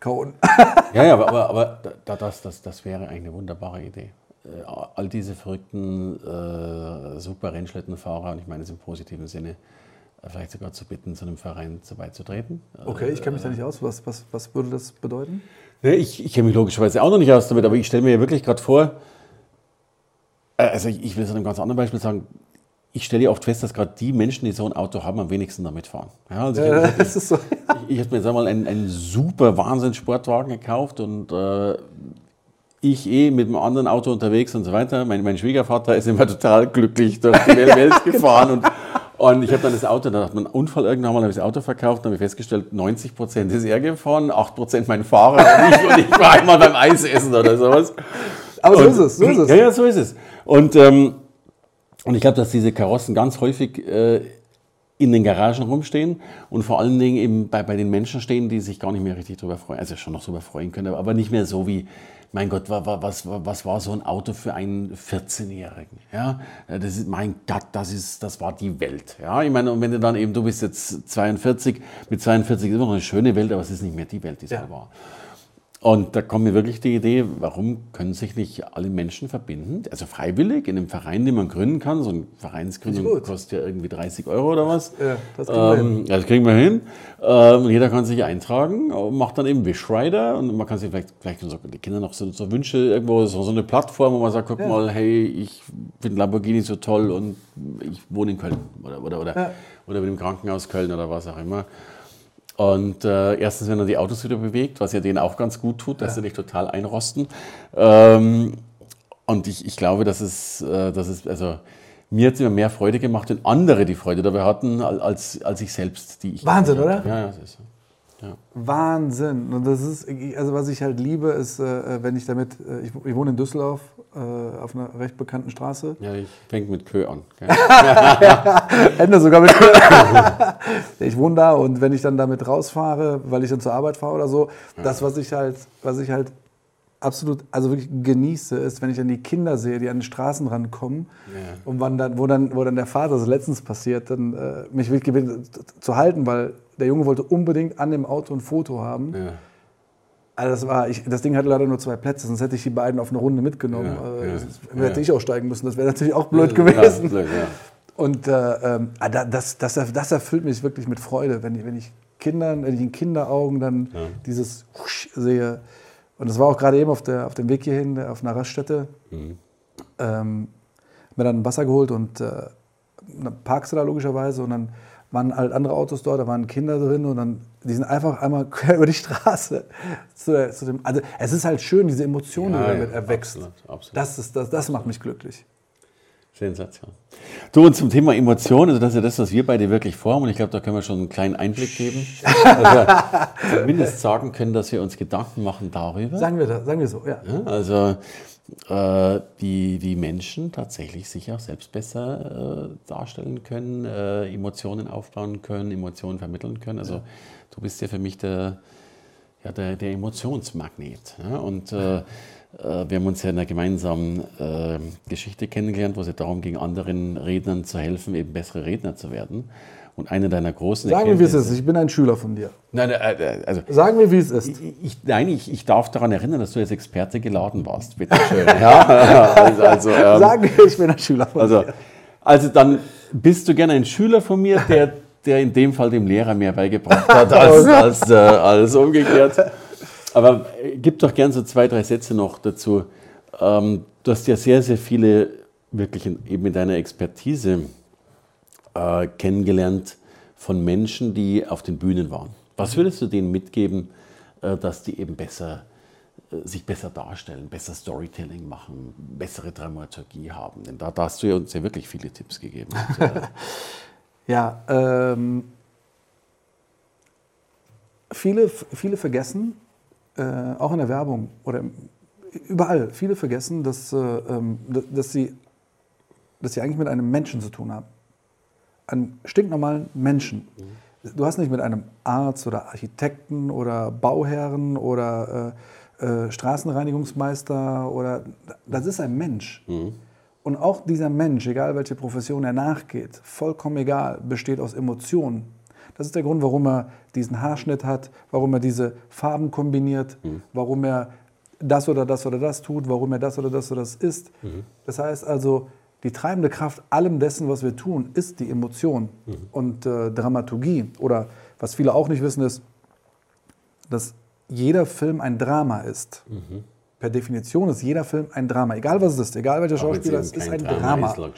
Kauen. ja, ja, aber, aber, aber das, das, das wäre eigentlich eine wunderbare Idee. Äh, all diese verrückten, äh, super Rennschlittenfahrer, und ich meine es im positiven Sinne, vielleicht sogar zu bitten, zu einem Verein zu beizutreten. Okay, ich kenne mich da nicht aus. Was, was, was würde das bedeuten? Ne, ich, ich kenne mich logischerweise auch noch nicht aus damit, aber ich stelle mir ja wirklich gerade vor, äh, also ich, ich will es an einem ganz anderen Beispiel sagen, ich stelle ja oft fest, dass gerade die Menschen, die so ein Auto haben, am wenigsten damit fahren. Ja, also ich ja, habe so. ich, ich habe mir jetzt einmal einen, einen super Wahnsinns-Sportwagen gekauft und äh, ich eh mit einem anderen Auto unterwegs und so weiter. Mein, mein Schwiegervater ist immer total glücklich durch die Welt gefahren und und ich habe dann das Auto, da hat man einen Unfall irgendwann mal, habe ich das Auto verkauft, dann habe ich festgestellt, 90 Prozent ist er gefahren, 8 Prozent mein Fahrer und ich, und ich war einmal beim Eisessen oder sowas. Aber so und, ist es, so ist es. Ja, ja, so ist es. Und, ähm, und ich glaube, dass diese Karossen ganz häufig äh, in den Garagen rumstehen und vor allen Dingen eben bei, bei den Menschen stehen, die sich gar nicht mehr richtig darüber freuen, also schon noch darüber freuen können, aber nicht mehr so wie, mein Gott, was, was war so ein Auto für einen 14-Jährigen? Ja, das ist, mein Gott, das ist, das war die Welt. Ja, ich meine, und wenn du dann eben, du bist jetzt 42, mit 42 ist immer noch eine schöne Welt, aber es ist nicht mehr die Welt, die es ja. war. Und da kommt mir wirklich die Idee, warum können sich nicht alle Menschen verbinden? Also freiwillig in einem Verein, den man gründen kann. So eine Vereinsgründung kostet ja irgendwie 30 Euro oder was. Ja, das kriegen wir ähm, hin. Das kriegen wir hin. Ähm, jeder kann sich eintragen, macht dann eben Wishrider und man kann sich vielleicht, vielleicht so, die Kinder noch so, so Wünsche, irgendwo so, so, eine Plattform, wo man sagt, guck ja. mal, hey, ich finde Lamborghini so toll und ich wohne in Köln oder, oder, oder, ja. oder bin im Krankenhaus Köln oder was auch immer. Und äh, erstens, wenn er die Autos wieder bewegt, was ja denen auch ganz gut tut, dass ja. sie nicht total einrosten. Ähm, und ich, ich glaube, dass es, äh, dass es, also mir hat es immer mehr Freude gemacht und andere die Freude dabei hatten, als, als ich selbst, die ich. Wahnsinn, oder? Ja, ja, das ist so. Ja. Wahnsinn. Und das ist, also was ich halt liebe, ist, äh, wenn ich damit, äh, ich, ich, wohne in Düsseldorf äh, auf einer recht bekannten Straße. Ja, ich fängt mit Kö an. ja, Ende sogar mit Kö. ich wohne da und wenn ich dann damit rausfahre, weil ich dann zur Arbeit fahre oder so, ja. das, was ich halt, was ich halt absolut, also wirklich genieße, ist, wenn ich dann die Kinder sehe, die an den Straßen rankommen ja. und wann dann, wo, dann, wo dann der Vater, das letztens passiert, dann äh, mich wirklich zu halten, weil der Junge wollte unbedingt an dem Auto ein Foto haben. Ja. Also das, war, ich, das Ding hatte leider nur zwei Plätze, sonst hätte ich die beiden auf eine Runde mitgenommen. Ja, ja, ja, hätte ich auch steigen müssen, das wäre natürlich auch blöd gewesen. Blöd, Und äh, ah, das, das, das, erfüllt mich wirklich mit Freude, wenn ich, wenn ich Kindern, wenn ich in Kinderaugen dann dieses Husch sehe. Und das war auch gerade eben auf, der, auf dem Weg hierhin, auf einer Raststätte. Mhm. Ähm, mir dann Wasser geholt und äh, parkst du da logischerweise und dann waren halt andere Autos dort, da waren Kinder drin und dann, die sind einfach einmal quer über die Straße. Zu zu dem, also es ist halt schön, diese Emotionen, ja, die damit ja, erwächst. Absolut, absolut. Das, ist, das, das macht mich glücklich. Sensation. Du, und zum Thema Emotionen, also das ist ja das, was wir beide wirklich vorhaben, und ich glaube, da können wir schon einen kleinen Einblick geben. Wir zumindest sagen können, dass wir uns Gedanken machen darüber. Sagen wir das, sagen wir so, ja. ja also äh, die, die Menschen tatsächlich sich auch selbst besser äh, darstellen können, äh, Emotionen aufbauen können, Emotionen vermitteln können. Also ja. du bist ja für mich der, ja, der, der Emotionsmagnet. Ja? Und äh, äh, wir haben uns ja in einer gemeinsamen äh, Geschichte kennengelernt, wo es ja darum ging, anderen Rednern zu helfen, eben bessere Redner zu werden. Und eine deiner großen Sagen wir, wie es ist. Ich bin ein Schüler von dir. Nein, äh, äh, also, Sagen wir, wie es ist. Ich, nein, ich, ich darf daran erinnern, dass du als Experte geladen warst. Bitte schön. ja, also, also, ähm, Sagen wir, ich bin ein Schüler von also, dir. Also dann bist du gerne ein Schüler von mir, der, der in dem Fall dem Lehrer mehr beigebracht hat als, als, äh, als umgekehrt. Aber äh, gib doch gern so zwei, drei Sätze noch dazu. Ähm, du hast ja sehr, sehr viele wirklich in, eben in deiner Expertise äh, kennengelernt von Menschen, die auf den Bühnen waren. Was würdest du denen mitgeben, äh, dass die eben besser, äh, sich besser darstellen, besser Storytelling machen, bessere Dramaturgie haben? Denn da, da hast du ja uns ja wirklich viele Tipps gegeben. ja, ähm, viele, viele vergessen, äh, auch in der Werbung oder überall, viele vergessen, dass, äh, ähm, dass, sie, dass sie eigentlich mit einem Menschen zu tun haben einen stinknormalen Menschen. Du hast nicht mit einem Arzt oder Architekten oder Bauherren oder äh, äh, Straßenreinigungsmeister oder das ist ein Mensch. Mhm. Und auch dieser Mensch, egal welche Profession er nachgeht, vollkommen egal, besteht aus Emotionen. Das ist der Grund, warum er diesen Haarschnitt hat, warum er diese Farben kombiniert, mhm. warum er das oder das oder das tut, warum er das oder das oder das isst. Mhm. Das heißt also, die treibende Kraft allem dessen, was wir tun, ist die Emotion mhm. und äh, Dramaturgie. Oder was viele auch nicht wissen, ist, dass jeder Film ein Drama ist. Mhm. Per Definition ist jeder Film ein Drama. Egal was es ist, egal welcher Schauspieler, es ist ein Drama. Drama.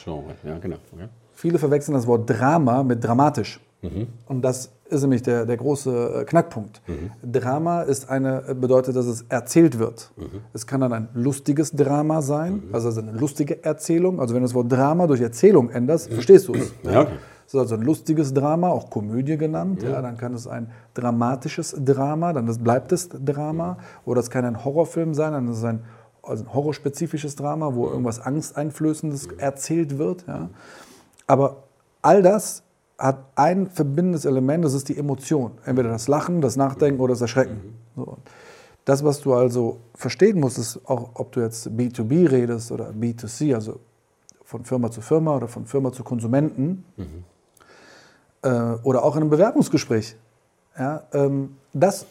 Ja, genau. okay. Viele verwechseln das Wort Drama mit dramatisch. Mhm. Und das ist nämlich der, der große äh, Knackpunkt. Mhm. Drama ist eine, bedeutet, dass es erzählt wird. Mhm. Es kann dann ein lustiges Drama sein, mhm. also eine lustige Erzählung. Also wenn du das Wort Drama durch Erzählung änderst, mhm. verstehst du es. Ja. Es ist also ein lustiges Drama, auch Komödie genannt. Ja. ja. dann kann es ein dramatisches Drama, dann bleibt es Drama. Oder es kann ein Horrorfilm sein, dann ist es ein, also ein horrorspezifisches Drama, wo irgendwas Angsteinflößendes erzählt wird. Ja. Aber all das hat ein verbindendes Element, das ist die Emotion. Entweder das Lachen, das Nachdenken oder das Erschrecken. Mhm. So. Das, was du also verstehen musst, ist auch, ob du jetzt B2B redest oder B2C, also von Firma zu Firma oder von Firma zu Konsumenten mhm. äh, oder auch in einem Bewerbungsgespräch. Ja, ähm, das,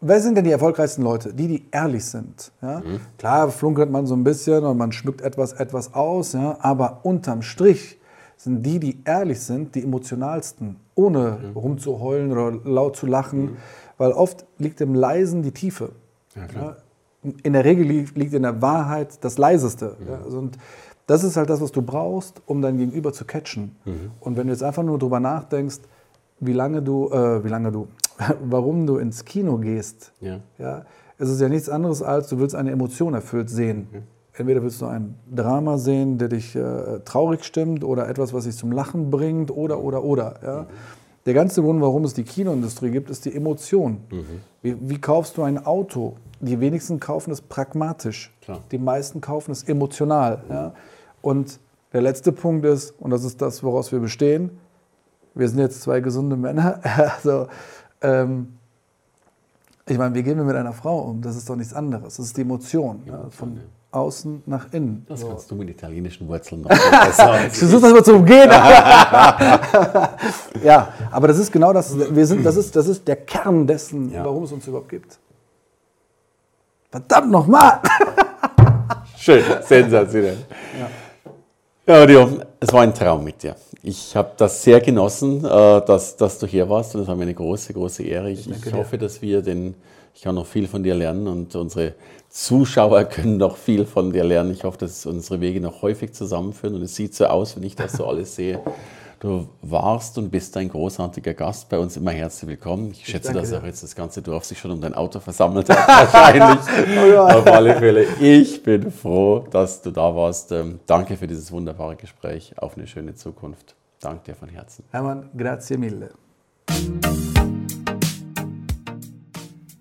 wer sind denn die erfolgreichsten Leute? Die, die ehrlich sind. Ja? Mhm. Klar flunkert man so ein bisschen und man schmückt etwas, etwas aus, ja? aber unterm Strich sind die, die ehrlich sind, die emotionalsten, ohne mhm. rumzuheulen oder laut zu lachen, mhm. weil oft liegt im Leisen die Tiefe. Ja, in der Regel liegt in der Wahrheit das Leiseste. Mhm. Also und das ist halt das, was du brauchst, um dein Gegenüber zu catchen. Mhm. Und wenn du jetzt einfach nur darüber nachdenkst, wie lange du, äh, wie lange du, warum du ins Kino gehst, ja. Ja, es ist ja nichts anderes als, du willst eine Emotion erfüllt sehen. Entweder willst du ein Drama sehen, der dich äh, traurig stimmt oder etwas, was dich zum Lachen bringt oder, oder, oder. Ja? Mhm. Der ganze Grund, warum es die Kinoindustrie gibt, ist die Emotion. Mhm. Wie, wie, kaufst du ein Auto? Die wenigsten kaufen es pragmatisch. Klar. Die meisten kaufen es emotional. Mhm. Ja? Und der letzte Punkt ist, und das ist das, woraus wir bestehen, wir sind jetzt zwei gesunde Männer. also, ähm, ich meine, wie gehen wir mit einer Frau um? Das ist doch nichts anderes. Das ist die Emotion. Ja, von, außen nach innen. Das so. kannst du mit italienischen Wurzeln noch besser. ich versuche das mal zu umgehen. ja, aber das ist genau das. Wir sind, das, ist, das ist der Kern dessen, ja. warum es uns überhaupt gibt. Verdammt nochmal! Schön, sensationell. Ja, ja Rio, es war ein Traum mit dir. Ich habe das sehr genossen, äh, dass, dass du hier warst und es war mir eine große, große Ehre. Ich, ich hoffe, dass wir den, ich kann noch viel von dir lernen und unsere Zuschauer können noch viel von dir lernen. Ich hoffe, dass unsere Wege noch häufig zusammenführen. Und es sieht so aus, wenn ich das so alles sehe. Du warst und bist ein großartiger Gast bei uns. Immer herzlich willkommen. Ich schätze, dass auch jetzt das ganze Dorf sich schon um dein Auto versammelt hat. Wahrscheinlich. oh ja. Auf alle Fälle. Ich bin froh, dass du da warst. Ähm, danke für dieses wunderbare Gespräch. Auf eine schöne Zukunft. Danke dir von Herzen. Hermann, grazie mille.